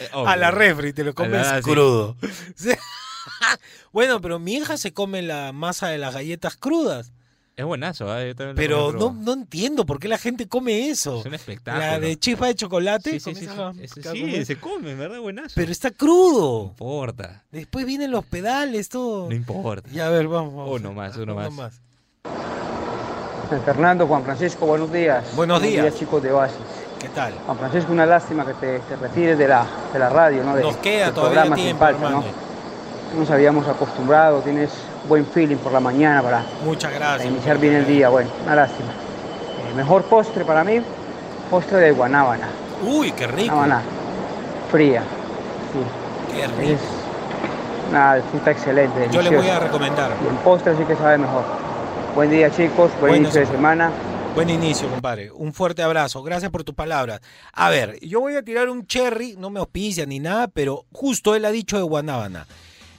Eh, a la refri, te lo comes la- sí. crudo. Sí. bueno, pero mi hija se come la masa de las galletas crudas. Es buenazo, ¿eh? Yo también lo Pero no, no entiendo por qué la gente come eso. Es un espectáculo. La de chispa de chocolate. Sí, sí, sí, sí. Se come, ¿verdad? Buenazo. Pero está crudo. No importa. Después vienen los pedales, todo. No importa. Ya, a ver, vamos. vamos. Uno más, uno más. Fernando, Juan Francisco, buenos días. Buenos días. chicos de Oasis. ¿Qué tal? Juan Francisco, una lástima que te, te retires de la, de la radio, ¿no? De, Nos queda todavía programa Sin tiempo, Falta. ¿no? Nos habíamos acostumbrado, tienes buen feeling por la mañana para, Muchas para gracias. iniciar bien el día. Bueno, una lástima. Eh, mejor postre para mí, postre de guanábana. Uy, qué rico. Guanábana fría. Sí. Qué Es rico. una fruta excelente. Yo le voy a recomendar. Y el postre sí que sabe mejor. Buen día chicos, buen inicio de semana. Buen inicio, compadre. Un fuerte abrazo. Gracias por tus palabras. A ver, yo voy a tirar un cherry, no me auspicia ni nada, pero justo él ha dicho de Guanábana.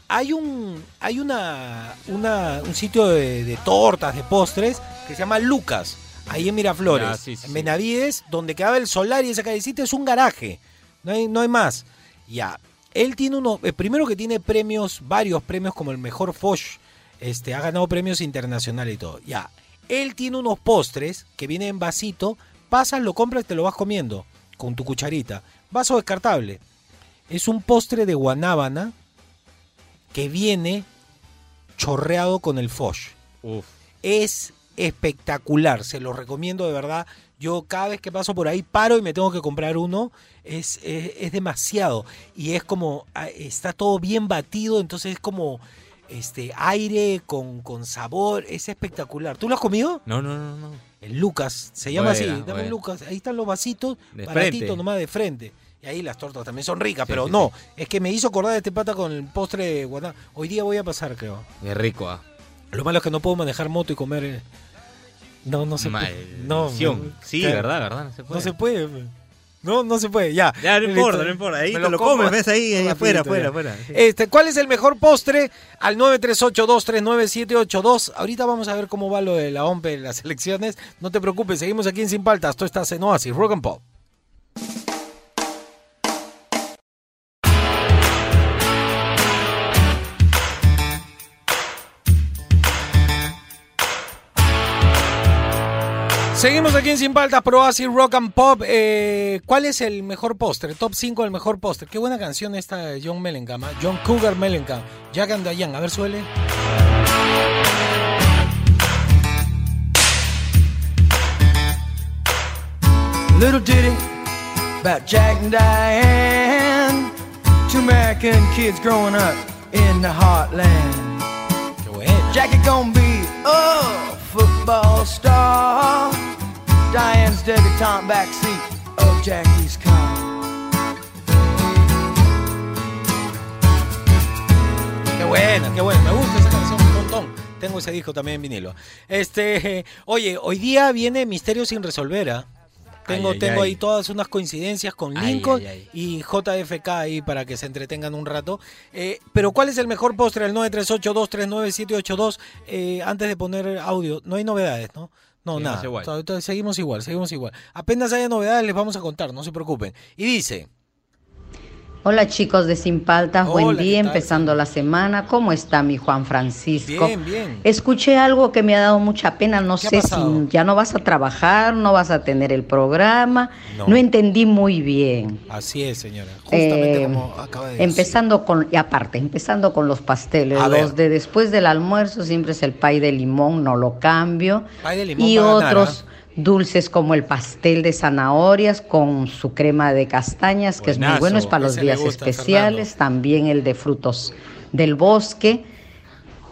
Hay un, hay una, una- un sitio de, de tortas, de postres, que se llama Lucas, ahí en Miraflores, Ah, sí, sí, en. Benavides, donde quedaba el solar y esa callecita es un garaje. No hay, no hay más. Ya. Él tiene uno, eh, primero que tiene premios, varios premios como el mejor Foch. Este, ha ganado premios internacionales y todo. Ya. Él tiene unos postres que vienen en vasito. Pasas, lo compras y te lo vas comiendo con tu cucharita. Vaso descartable. Es un postre de guanábana que viene chorreado con el Foch. Uf. Es espectacular, se lo recomiendo de verdad. Yo cada vez que paso por ahí paro y me tengo que comprar uno. Es, es, es demasiado. Y es como, ah, está todo bien batido, entonces es como este aire con, con sabor. Es espectacular. ¿Tú lo has comido? No, no, no, no. El Lucas, se llama así. Dame buena. Lucas. Ahí están los vasitos, baratitos nomás de frente. Y ahí las tortas también son ricas, Sí, pero sí, no. Es que me hizo acordar de este pata con el postre de guanábana. Hoy día voy a pasar, creo. Qué rico, ¿ah? Lo malo es que no puedo manejar moto y comer. eh. No, no se puede. No, Sí, claro. verdad, verdad, no se puede. No se puede. pe. No, no se puede, ya. Ya, no importa, no importa. Ahí Me te lo como comes, ves ahí, ahí afuera, afuera, afuera. Este, ¿Cuál es el mejor postre? Al 938239782. Ahorita vamos a ver cómo va lo de la OMP en las elecciones. No te preocupes, seguimos aquí en Sin Paltas. Tú estás en Oasis, Rock and Pop. Seguimos aquí en Sin Paltas, Pro Así Rock and Pop. Eh, ¿Cuál es el mejor postre? Top 5 del mejor postre. Qué buena canción esta de John Mellencamp. ¿ah? John Cougar Mellencamp. Jack and Diane. A ver, suele. Little ditty about Jack and Diane. Two American kids growing up in the heartland. Jackie gonna be a football star. Diane's debutante backseat of Jackie's car. Qué buena, qué buena. Me gusta esa canción un montón. Tengo ese disco también en vinilo. Este, oye, hoy día viene Misterio sin resolver, ¿ah? Tengo, Ay, tengo ay. ahí todas unas coincidencias con Ay, Lincoln ay, ay. y JFK ahí para que se entretengan un rato. Eh, pero ¿cuál es el mejor postre? El 938239782. Eh, antes de poner audio, no hay novedades, ¿no? No, nada. igual. Entonces, seguimos igual, seguimos igual. Apenas haya novedades les vamos a contar, no se preocupen. Y dice, Hola chicos de Sin Paltas, buen día, empezando la semana. ¿Cómo está mi Juan Francisco? bien, bien. Escuché algo que me ha dado mucha pena, no ¿Qué ha sé si ya no vas a trabajar, no vas a tener el programa, No. no, entendí muy bien. Así es, señora. Justamente Eh, como acaba de decir. empezando con, y aparte, empezando con los pasteles, A los ver. de después del almuerzo siempre es el pay de limón, no lo cambio. Pay de limón y ganar, otros dulces como el pastel de zanahorias con su crema de castañas, que es muy bueno, es para los días gusta especiales, también el de frutos del bosque.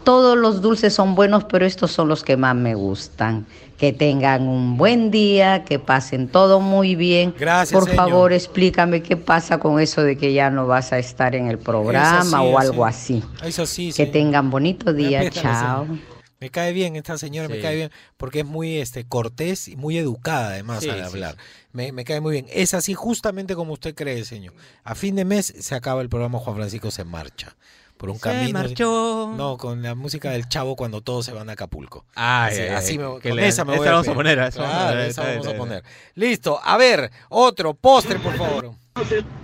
Todos los dulces son buenos, pero estos son los que más me gustan. Que tengan un buen día, que pasen todo muy bien. Gracias, Por señor. favor, explícame qué pasa con eso de que ya no vas a estar en el programa o algo así. Eso sí, Que sí. tengan bonito día, chao. señor. Me cae bien esta señora, me cae bien, porque es muy este cortés y muy educada además Sí, al sí, hablar. Me, me cae muy bien. Es así justamente como usted cree, señor. A fin de mes se acaba el programa Juan Francisco se marcha. Por un Se camino. marchó. No, con la música del chavo cuando todos se van a Acapulco. Ay, así, ay, así ay, me, que con le- esa me esa voy a vamos a poner, esa vamos a poner. Listo, a ver, otro postre, por favor.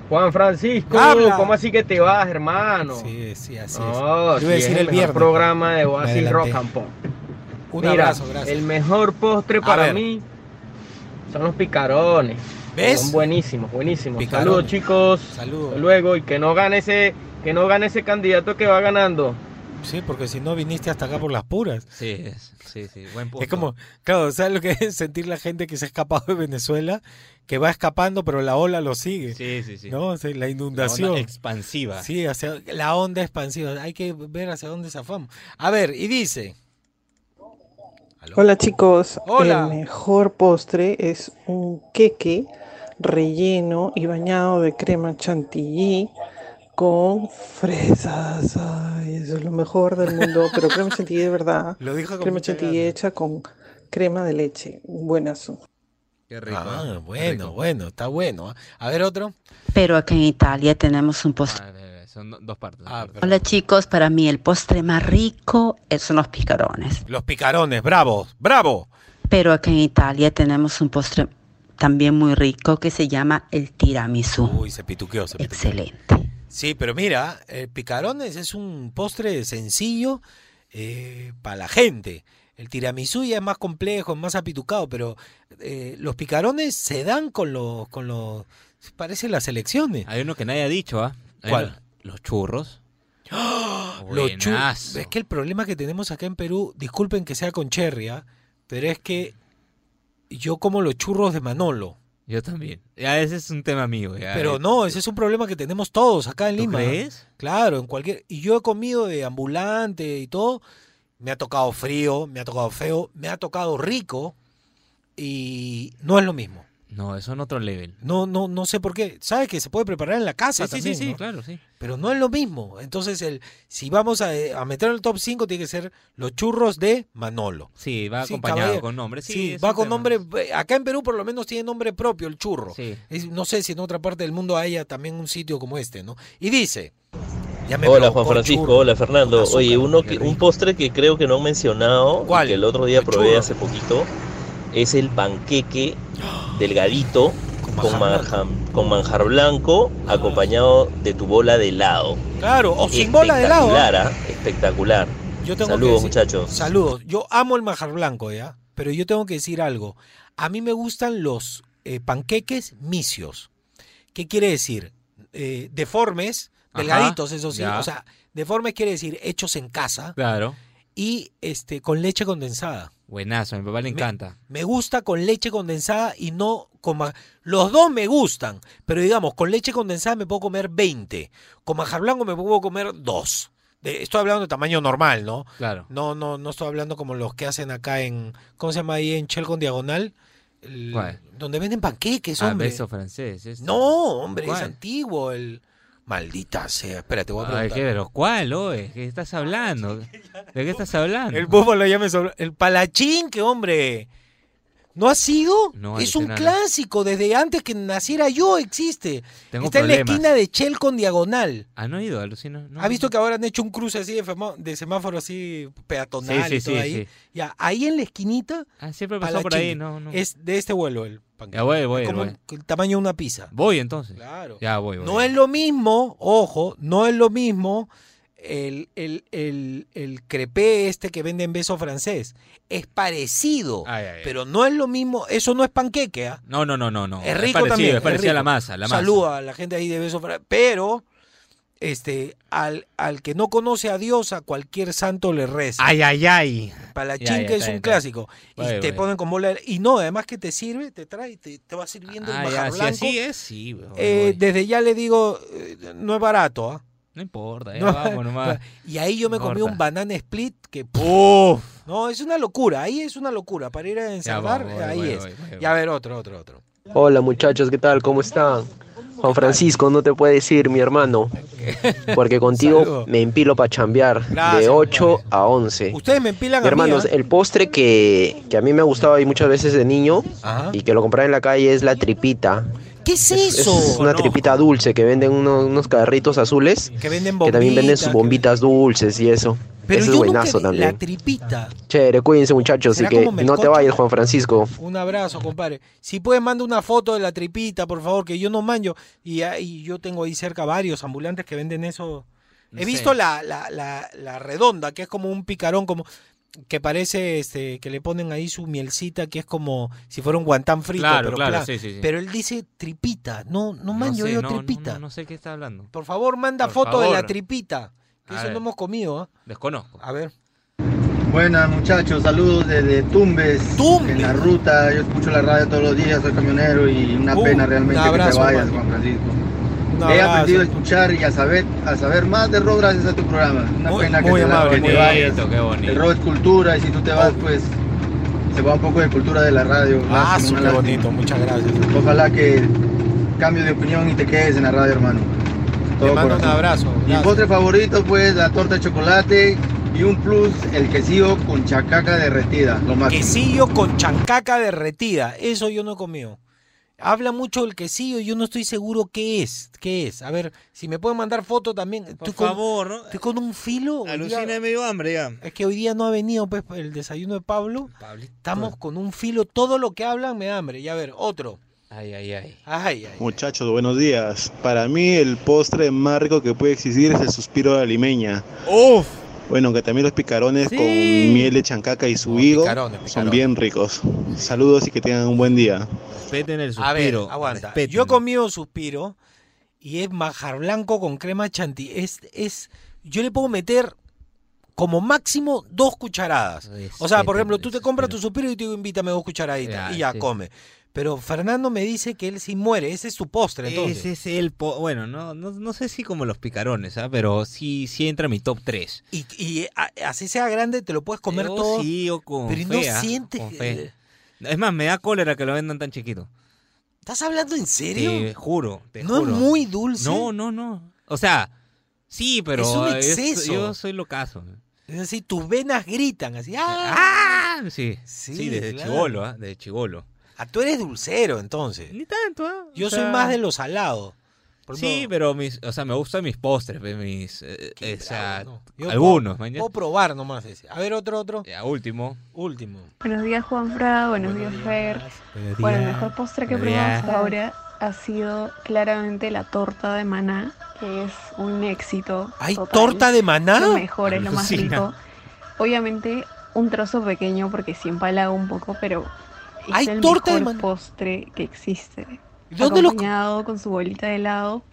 Juan Francisco, Habla. ¿cómo así que te vas, hermano? Sí, sí, así no, es. Yo iba a es decir el, el mejor viernes. programa de Oasis. Rock and Pop. Un Mira, abrazo, gracias. el mejor postre A para ver. mí son los picarones. ¿Ves? Son buenísimos, buenísimos. Picarones. Saludos, chicos. Saludos. Luego y que no gane ese que no gane ese candidato que va ganando. Sí, porque si no viniste hasta acá por las puras. Sí, es- sí, sí, buen punto. Es como, claro, ¿sabes lo que es sentir la gente que se ha escapado de Venezuela? Que va escapando, pero la ola lo sigue. Sí, sí, sí. ¿No? O sea, la La inundación. onda expansiva. Sí, hacia, la onda expansiva. Hay que ver hacia dónde zafamos. A ver, y dice. Hola chicos, Hola. el mejor postre es un queque relleno y bañado de crema chantilly con fresas. Ay, eso es lo mejor del mundo, pero crema chantilly de verdad. Lo dijo con crema chantilly hecha con crema de leche. Buenazo. Qué rico. Ah, ¿eh? bueno, bueno, está bueno. ¿ah? A ver, otro. Pero acá en Italia tenemos un postre. Ah, eh, Son do- dos partes. Ah, Hola chicos, para mí el postre más rico es- son los picarones. Los picarones, bravo, bravo. Pero acá en Italia tenemos un postre también muy rico que se llama el tiramisú. Uy, se pituqueó, se pituqueó. Excelente. Sí, pero mira, eh, picarones es un postre sencillo eh, para la gente. El tiramisú ya es más complejo, es más apitucado, pero eh, los picarones se dan con los, con los, parece las elecciones. Hay uno que nadie ha dicho, ¿ah? ¿Cuál? uno- Los churros. Los chu- Buenazo. es que el problema que tenemos acá en Perú, disculpen que sea con cherry, ¿ah? pero es que yo como los churros de Manolo. Yo también. Ya ese es un tema mío. ya. Pero no, ese es un problema que tenemos todos acá en ¿Tú Lima. crees? Claro, en cualquier. Y yo he comido de ambulante y todo. Me ha tocado frío, me ha tocado feo, me ha tocado rico y no es lo mismo. No, eso en otro level. No, no, no sé por qué. Sabes que se puede preparar en la casa Sí, sí, también, sí, sí, ¿no? claro, sí. Pero no es lo mismo. Entonces, el, si vamos a, a meter en el top 5, tiene que ser los churros de Manolo. Sí, va Sí, acompañado caballero. con nombre. Sí, va con tema. nombre. eh, Acá en Perú, por lo menos, tiene nombre propio el churro. Sí. Es- no sé si en otra parte del mundo haya también un sitio como este, ¿no? Y dice. ya me Hola Juan Francisco, churro. hola Fernando. Azúcar, Oye, uno que, un postre que creo que no han mencionado, y que el otro día El probé churro. hace poquito, es el panqueque delgadito con manjar, con manjar blanco acompañado de tu bola de helado. Claro, o sin bola de helado. ¿eh? Espectacular, ¿ah? Espectacular. Yo tengo que Saludos decir- muchachos. Saludos. Yo amo el manjar blanco, ¿ya? Pero yo tengo que decir algo. A mí me gustan los eh, panqueques misios. ¿Qué quiere decir? Eh, deformes, Ajá, delgaditos, eso sí. ya. O sea, deformes quiere decir hechos en casa Claro. y este con leche condensada. Buenazo, a mi papá le encanta. Me gusta con leche condensada y no con ma- Los dos me gustan, pero digamos, con leche condensada me puedo comer 20. Con manjar blanco me puedo comer 2. estoy hablando de tamaño normal, ¿no? Claro. No, no, no estoy hablando como los que hacen acá en. ¿Cómo se llama ahí en Shell con Diagonal? El- ¿Cuál? donde venden panqueques, Ah, hombre. beso francés. este. No, hombre, es antiguo. El. Maldita sea. Espérate, voy a Ay, preguntar. ¿qué, pero cuál, oe? ¿Qué estás hablando? ¿De qué estás hablando? El búfalo ya me sobró. El palachín, que hombre. ¿No ha sido? No, es un clásico. Desde antes que naciera yo existe. Tengo Está en la esquina de Shell con Diagonal. ¿Ah, no he ido, alucino? No, ¿Ha visto que ahora han hecho un cruce así de, de semáforo así peatonal Sí, sí, y todo sí, ahí? Ya, ahí en la esquinita. Ah, siempre pasó por ahí, no, no. Es de este vuelo el panqueque. Ya voy, voy, Es como voy. el tamaño de una pizza. Voy entonces. Claro. Ya voy, voy. No es lo mismo, ojo, no es lo mismo el, el, el, el crepé este que vende en beso francés. Es parecido, Ay, ay, ay. pero no es lo mismo. Eso no es panqueque, ¿ah? No, no, no, no, no. Es rico parecido, también. Es parecido a la masa, la masa. Saluda a la gente ahí de beso francés. Pero, este, al, al que no conoce a Dios, a cualquier santo le reza. Ay, ay, ay. Ya, ya, que es un clásico. y te ponen con bola Y no, además que te sirve, te trae, te, te va sirviendo el Ah, ya, si blanco. así es, sí. voy, Eh, voy. desde ya le digo, eh, no es barato, ¿ah? No importa, ya No, vamos nomás. Y ahí yo me comí un banana split que... No, es una locura, ahí es una locura. Para ir a voy, ahí voy, es. voy, voy, Y a ver, otro, otro, otro. Hola muchachos, ¿qué tal? ¿Cómo están? Juan Francisco, no te puedes ir, mi hermano, porque contigo me empilo para chambear Gracias, de 8 a 11. Ustedes me empilan Mi a mí, ¿ah? el postre que, que a mí me gustaba y muchas veces de niño Ajá. y que lo compraba en la calle es la tripita. ¿Qué es Es eso? una tripita dulce que venden unos, unos carritos azules Que venden que también venden sus bombitas, bombitas dulces y eso. Pero Eso yo es nunca buenazo vi también. La tripita. Chévere, cuídense muchachos y ¿Será que no te vayas, Juan Francisco. Un abrazo, compadre. Si pueden, manda una foto de la tripita, por favor, que yo no manjo. Y, ahí yo tengo ahí cerca varios ambulantes que venden eso. No He sé. visto la, la, la, la redonda, que es como un picarón, como que parece este que le ponen ahí su mielcita, que es como si fuera un guantán frito. Claro, pero, claro, claro. sí, sí, sí. pero él dice tripita. No, no No manjo sé, yo no, no, tripita. No, no sé qué está hablando. Por favor, manda Por foto de la tripita. Que A eso ver. no hemos comido, ¿ah? Desconozco. A ver. Buenas muchachos, saludos desde Tumbes, en la ruta, yo escucho la radio todos los días, soy camionero y una Uh, pena realmente un que te vayas. Juan Francisco. He aprendido a escuchar y a saber, a saber más de rock gracias a tu programa. Una Muy- pena que muy te, amable, que te muy vayas. bonito, qué bonito. El rock es cultura y si tú te vas pues se va un poco de cultura de la radio. Ah, qué lástima. bonito, muchas gracias. Ojalá que cambie de opinión y te quedes en la radio hermano. Te mando un abrazo. Mi postre favorito pues la torta de chocolate y un plus el quesillo con chacaca derretida, lo máximo. Quesillo con chancaca derretida. Eso yo no he comido. Habla mucho del quesillo y yo no estoy seguro qué es. ¿Qué es? A ver, si me pueden mandar foto también. Por favor, ¿no? Estoy con un filo. Alucina, día- me dio hambre ya. Es que hoy día no ha venido pues, el desayuno de Pablo. Estamos con un filo. Todo lo que hablan me da hambre. Y a ver, otro. Ay, ay, ay. Ay, ay. Muchachos, buenos días. Para mí el postre más rico que puede existir es el suspiro de la limeña. ¡Uf! Bueno, que también los picarones Sí. con miel de chancaca y su higo picarones, son bien ricos. Saludos y que tengan un buen día. Respeten el A ver, suspiro. aguanta. respeten. Yo he comido suspiro y es majar blanco con crema chantilly. Es, es, yo le puedo meter como máximo dos cucharadas. O sea, por ejemplo, tú te compras tu suspiro y te digo, invítame dos cucharaditas Ya, y ya sí. come. Pero Fernando me dice que él sí muere, ese es su postre entonces. Ese es el... po- bueno, no, no, no sé si como los picarones, ¿ah? pero sí, sí entra en mi top 3. Y, así sea grande, te lo puedes comer todo. Sí, o con pero fe, no ¿ah? sientes... Con fe. Es más, me da cólera que lo vendan tan chiquito. ¿Estás hablando en serio? Te juro, te ¿No es muy dulce? No, no, no. O sea, sí, pero... Es un es- exceso. yo soy locazo. Es decir, tus venas gritan así. ¡Ah! ¡Ah! Sí, Sí, sí, desde claro. chivolo, ¿ah? Desde chivolo. Ah, tú eres dulcero entonces. Ni tanto, ¿ah? Yo O soy sea, más de los salados. Por Sí, pero mis, o sea, me gustan mis postres, mis, eh, eh, o sea, yo algunos, puedo, mañana. puedo probar nomás ese. A ver, otro, otro. Ya, último. Último. Buenos días, Juanfra. Buenos días, Fer. Buenos Bueno, el días. mejor postre que he Buenos probado días. hasta ahora ha sido claramente la torta de maná, que es un éxito. ¿Hay total. torta de maná? Lo mejor, es lo más rico. Obviamente, un trozo pequeño porque sí empalaga un poco, pero Es Hay el torta de mejor maná. postre que existe. ¿Dónde lo- Acompañado con su bolita de helado,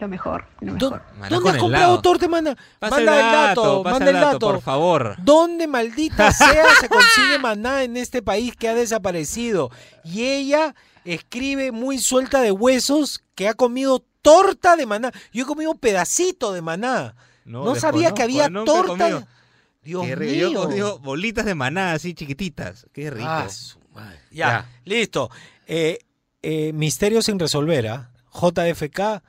lo mejor, lo mejor. ¿Dónde has comprado torta, mana? Pasa manda el dato, manda el dato, dato. por favor. ¿Dónde maldita sea se consigue maná en este país que ha desaparecido? Y ella escribe muy suelta de huesos que ha comido torta de maná. Yo he comido pedacito de maná. No, sabía que había torta. Dios. Yo mío. comido bolitas de maná así chiquititas. Qué rico. Ah, su madre. Ya, listo. Eh, eh, misterio sin resolver, ¿ah? JFK,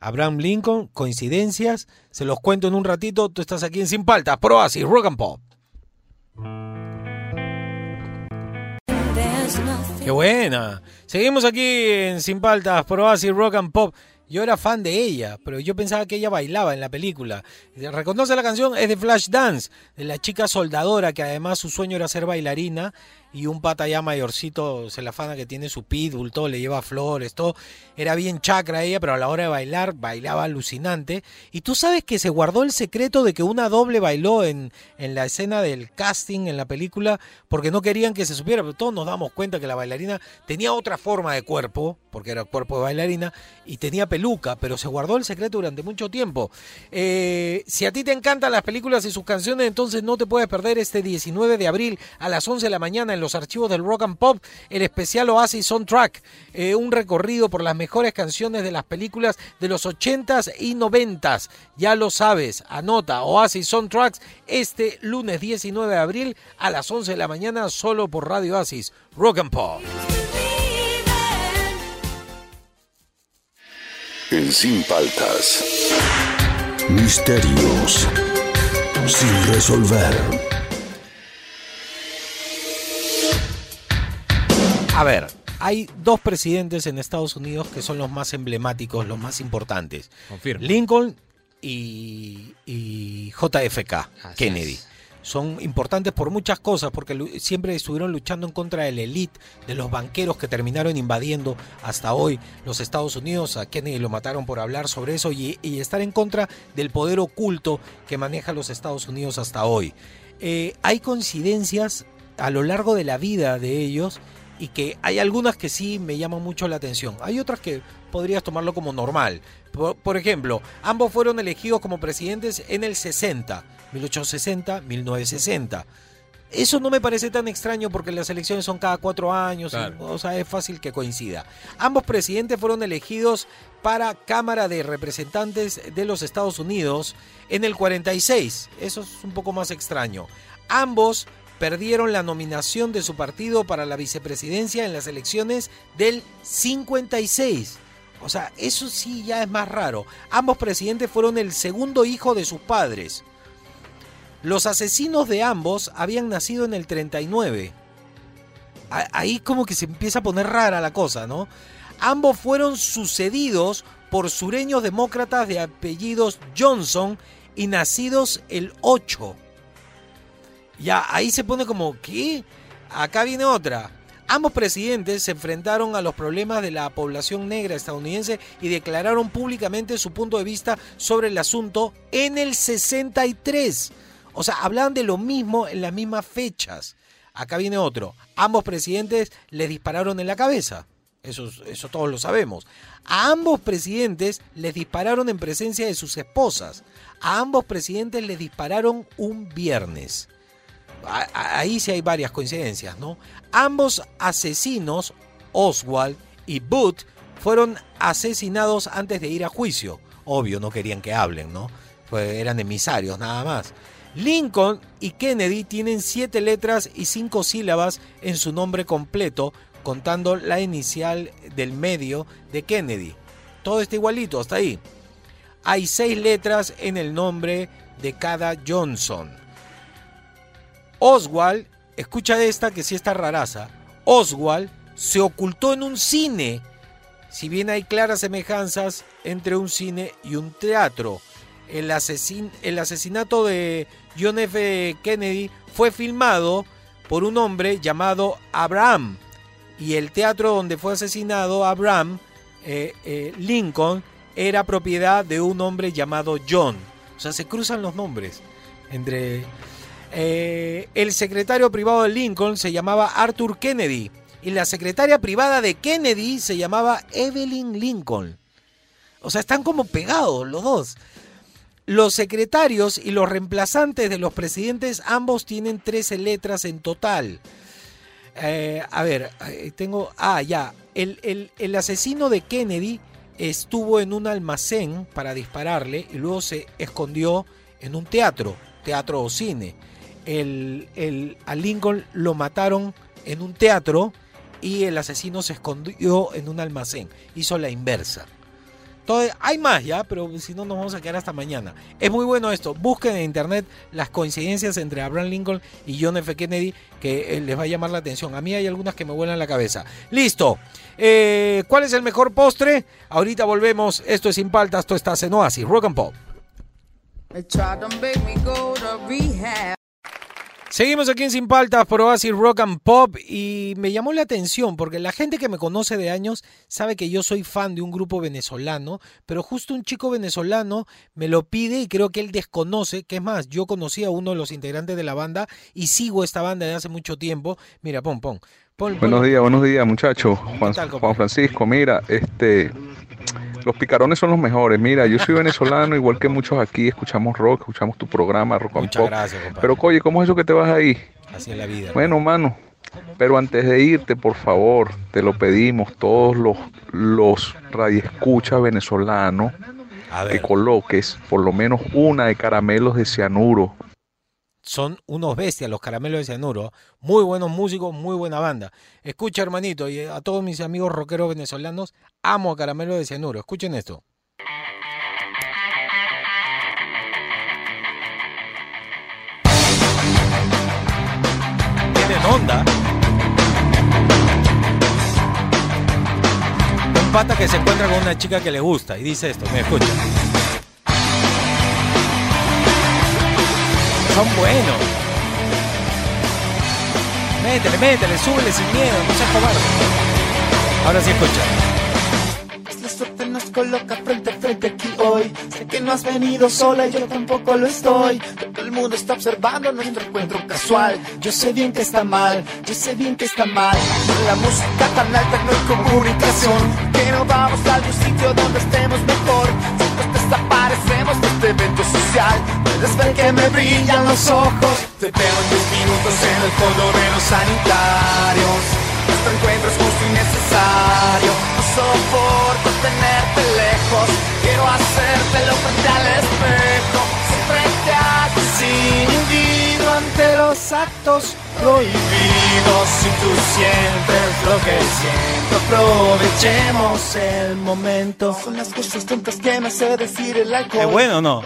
Abraham Lincoln, coincidencias. Se los cuento en un ratito. Tú estás aquí en Sin Paltas, Proasis, Rock and Pop. Qué buena. Seguimos aquí en Sin Paltas, Proasis, Rock and Pop. Yo era fan de ella, pero yo pensaba que ella bailaba en la película. ¿Reconoce la canción? Es de Flashdance, de la chica soldadora que además su sueño era ser bailarina y un pata ya mayorcito se la fana que tiene su pitbull, todo, le lleva flores, todo. Era bien chacra ella, pero a la hora de bailar bailaba alucinante. Y tú sabes que se guardó el secreto de que una doble bailó en, en la escena del casting en la película porque no querían que se supiera, pero todos nos damos cuenta que la bailarina tenía otra forma de cuerpo, porque era cuerpo de bailarina, y tenía peluca, pero se guardó el secreto durante mucho tiempo. Eh, si a ti te encantan las películas y sus canciones, entonces no te puedes perder este 19 de abril a las 11 de la mañana los archivos del Rock and Pop, el especial Oasis Soundtrack, eh, un recorrido por las mejores canciones de las películas de los 80s y 90s. Ya lo sabes, anota Oasis Soundtracks este lunes 19 de abril a las 11 de la mañana solo por Radio Oasis, Rock and Pop. En Sin Paltas. Misterios sin resolver. A ver, hay dos presidentes en Estados Unidos que son los más emblemáticos, los más importantes. Confirmo. Lincoln y, y JFK, Kennedy. Son importantes por muchas cosas, porque siempre estuvieron luchando en contra de la élite, de los banqueros que terminaron invadiendo hasta hoy los Estados Unidos. A Kennedy lo mataron por hablar sobre eso y, y estar en contra del poder oculto que maneja los Estados Unidos hasta hoy. Eh, hay coincidencias a lo largo de la vida de ellos y que hay algunas que sí me llaman mucho la atención. Hay otras que podrías tomarlo como normal. Por, por ejemplo, ambos fueron elegidos como presidentes en el 60, 1860, 1960. Eso no me parece tan extraño porque las elecciones son cada cuatro años, y, o sea, es fácil que coincida. Ambos presidentes fueron elegidos para Cámara de Representantes de los Estados Unidos en el 46. Eso es un poco más extraño. Ambos perdieron la nominación de su partido para la vicepresidencia en las elecciones del 56. O sea, eso sí ya es más raro. Ambos presidentes fueron el segundo hijo de sus padres. Los asesinos de ambos habían nacido en el 39. A- Ahí como que se empieza a poner rara la cosa, ¿no? Ambos fueron sucedidos por sureños demócratas de apellidos Johnson y nacidos el 8. Ya, ahí se pone como, ¿qué? Acá viene otra. Ambos presidentes se enfrentaron a los problemas de la población negra estadounidense y declararon públicamente su punto de vista sobre el asunto en el 63. O sea, hablaban de lo mismo en las mismas fechas. Acá viene otro. Ambos presidentes les dispararon en la cabeza. Eso, eso todos lo sabemos. A ambos presidentes les dispararon en presencia de sus esposas. A ambos presidentes les dispararon un viernes. Ahí sí hay varias coincidencias, ¿no? Ambos asesinos, Oswald y Booth, fueron asesinados antes de ir a juicio. Obvio, no querían que hablen, ¿no? Pues eran emisarios, nada más. Lincoln y Kennedy tienen siete letras y cinco sílabas en su nombre completo, contando la inicial del medio de Kennedy. Todo está igualito, hasta ahí. Hay seis letras en el nombre de cada Johnson. Oswald, escucha esta que sí está raraza. Oswald se ocultó en un cine. Si bien hay claras semejanzas entre un cine y un teatro. El, asesin- el asesinato de John F. Kennedy fue filmado por un hombre llamado Abraham. Y el teatro donde fue asesinado Abraham eh, eh, Lincoln era propiedad de un hombre llamado John. O sea, se cruzan los nombres entre... Eh, el secretario privado de Lincoln se llamaba Arthur Kennedy. y la secretaria privada de Kennedy se llamaba Evelyn Lincoln. O sea, están como pegados los dos. Los secretarios y los reemplazantes de los presidentes ambos tienen 13 letras en total. Eh, a ver, eh, tengo... Ah, ya. El, el- el asesino de Kennedy estuvo en un almacén para dispararle y luego se escondió en un teatro, teatro o cine. El, el- a Lincoln lo mataron en un teatro y el asesino se escondió en un almacén. Hizo la inversa. Todo- hay más ya, pero si no nos vamos a quedar hasta mañana. Es muy bueno esto. Busquen en internet las coincidencias entre Abraham Lincoln y John F. Kennedy que eh, les va a llamar la atención. A mí hay algunas que me vuelan la cabeza. Listo. Eh, ¿Cuál es el mejor postre? Ahorita volvemos. Esto es Sin Paltas, esto está en Oasis, Rock and Pop. Seguimos aquí en Sin Paltas por Oasis Rock and Pop y me llamó la atención porque la gente que me conoce de años sabe que yo soy fan de un grupo venezolano, pero justo un chico venezolano me lo pide y creo que él desconoce, que es más, yo conocí a uno de los integrantes de la banda y sigo esta banda desde hace mucho tiempo. Mira, pon, pon. Buenos días, buenos días muchachos. Juan, Francisco, mira, este, los picarones son los mejores. Mira, yo soy venezolano, igual que muchos aquí, escuchamos rock, escuchamos tu programa, Rock and Muchas Pop. gracias. Pero oye, ¿cómo es eso que te vas ahí? Así es la vida. Bueno, mano, pero antes de irte, por favor, te lo pedimos, todos los, los radioescuchas venezolanos, que coloques por lo menos una de caramelos de cianuro. Son unos bestias los caramelos de cianuro. Muy buenos músicos, muy buena banda. Escucha, hermanito, y a todos mis amigos rockeros venezolanos, amo a caramelos de cianuro. Escuchen esto. Tienen onda. Un pata que se encuentra con una chica que le gusta y dice esto, me escucha. Son buenos. Métele, métele, súbele sin miedo, no seas cobarde. Ahora sí escucha. Suerte nos coloca frente a frente aquí hoy. Sé que no has venido sola y yo tampoco lo estoy. Todo el mundo está observando nuestro encuentro casual. Yo sé bien que está mal, yo sé bien que está mal. La música tan alta no hay comunicación. Que no vamos a algún sitio donde estemos mejor. Desaparecemos de este evento social. Puedes ver que me brillan los ojos. Te veo en 10 minutos en el fondo de los sanitarios. Nuestro encuentro es justo y necesario. No soporto tenerte lejos. Quiero hacértelo frente al espejo. Siempre te hago sin ante los actos prohibidos. Si tú sientes lo que siento, aprovechemos el momento. Son las cosas tontas que me hace decir el alcohol. ¿Es bueno o no?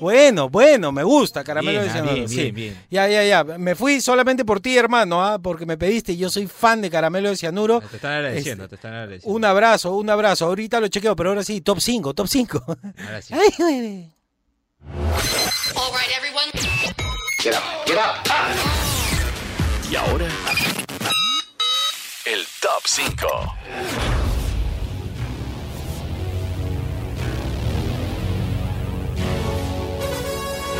Bueno, bueno, me gusta Caramelo Bien, de Cianuro. bien, sí. bien, bien. Ya, ya, ya. Me fui solamente por ti, hermano, ¿ah? porque me pediste y yo soy fan de Caramelo de Cianuro. Te están agradeciendo, Este, te están agradeciendo. Un abrazo, un abrazo. Ahorita lo chequeo, pero ahora sí, top 5, top 5. Ahora sí. Ay, güey. Get up, get up. Y ahora, el top 5.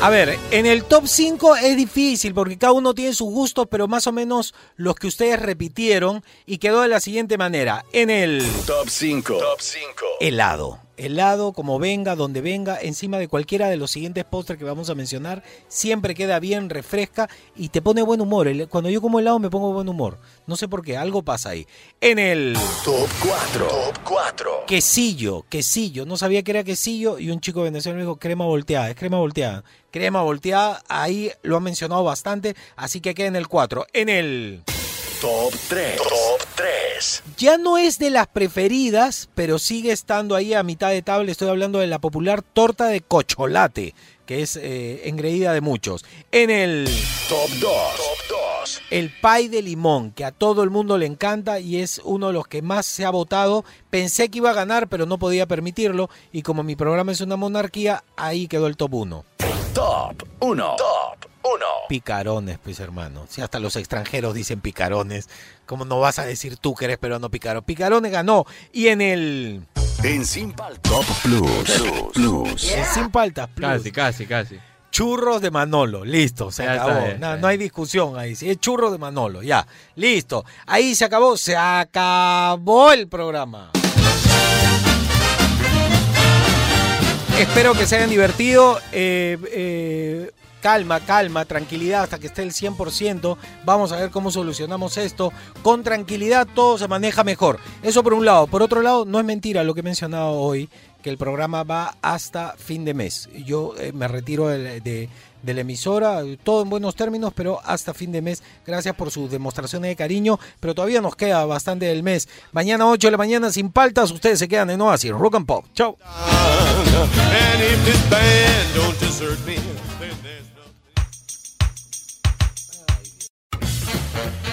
A ver, en el top 5 es difícil porque cada uno tiene sus gustos, pero más o menos los que ustedes repitieron y quedó de la siguiente manera. En el Top 5. Top 5. helado. Helado, como venga, donde venga, encima de cualquiera de los siguientes postres que vamos a mencionar, siempre queda bien, refresca y te pone buen humor. Cuando yo como helado me pongo buen humor. No sé por qué, algo pasa ahí. En el Top 4. Top 4. quesillo, quesillo. No sabía que era quesillo y un chico venezolano me dijo crema volteada. Es crema volteada. Crema volteada, ahí lo han mencionado bastante, así que queda en el 4. En el... Top 3. Top 3. Ya no es de las preferidas, pero sigue estando ahí a mitad de tabla. Estoy hablando de la popular torta de cocholate, que es eh, engreída de muchos. En el Top 2. Top 2. el pie de limón, que a todo el mundo le encanta y es uno de los que más se ha votado. Pensé que iba a ganar, pero no podía permitirlo. Y como mi programa es una monarquía, ahí quedó el top 1. Top 1. Top 1. Picarones, pues hermano. Si hasta los extranjeros dicen picarones, ¿cómo no vas a decir tú que eres peruano picarón? Picarones ganó. Y en el... En Sin Paltas. Top Plus. Plus. en Sin Paltas Plus. Casi, casi, casi. Churros de Manolo, listo, se Ya acabó. ya no, hay discusión ahí, sí, es churros de Manolo, ya, listo. Ahí se acabó, se acabó el programa. Espero que se hayan divertido. eh, eh, calma, calma, tranquilidad hasta que esté el 100%. Vamos a ver cómo solucionamos esto. Con tranquilidad todo se maneja mejor. Eso por un lado. Por otro lado, no es mentira lo que he mencionado hoy, que el programa va hasta fin de mes. Yo eh, me retiro de, la emisora, todo en buenos términos, pero hasta fin de mes. Gracias por sus demostraciones de cariño, pero todavía nos queda bastante del mes. Mañana 8 de la mañana sin paltas, ustedes se quedan en Oasis, Rock and Pop. Chao.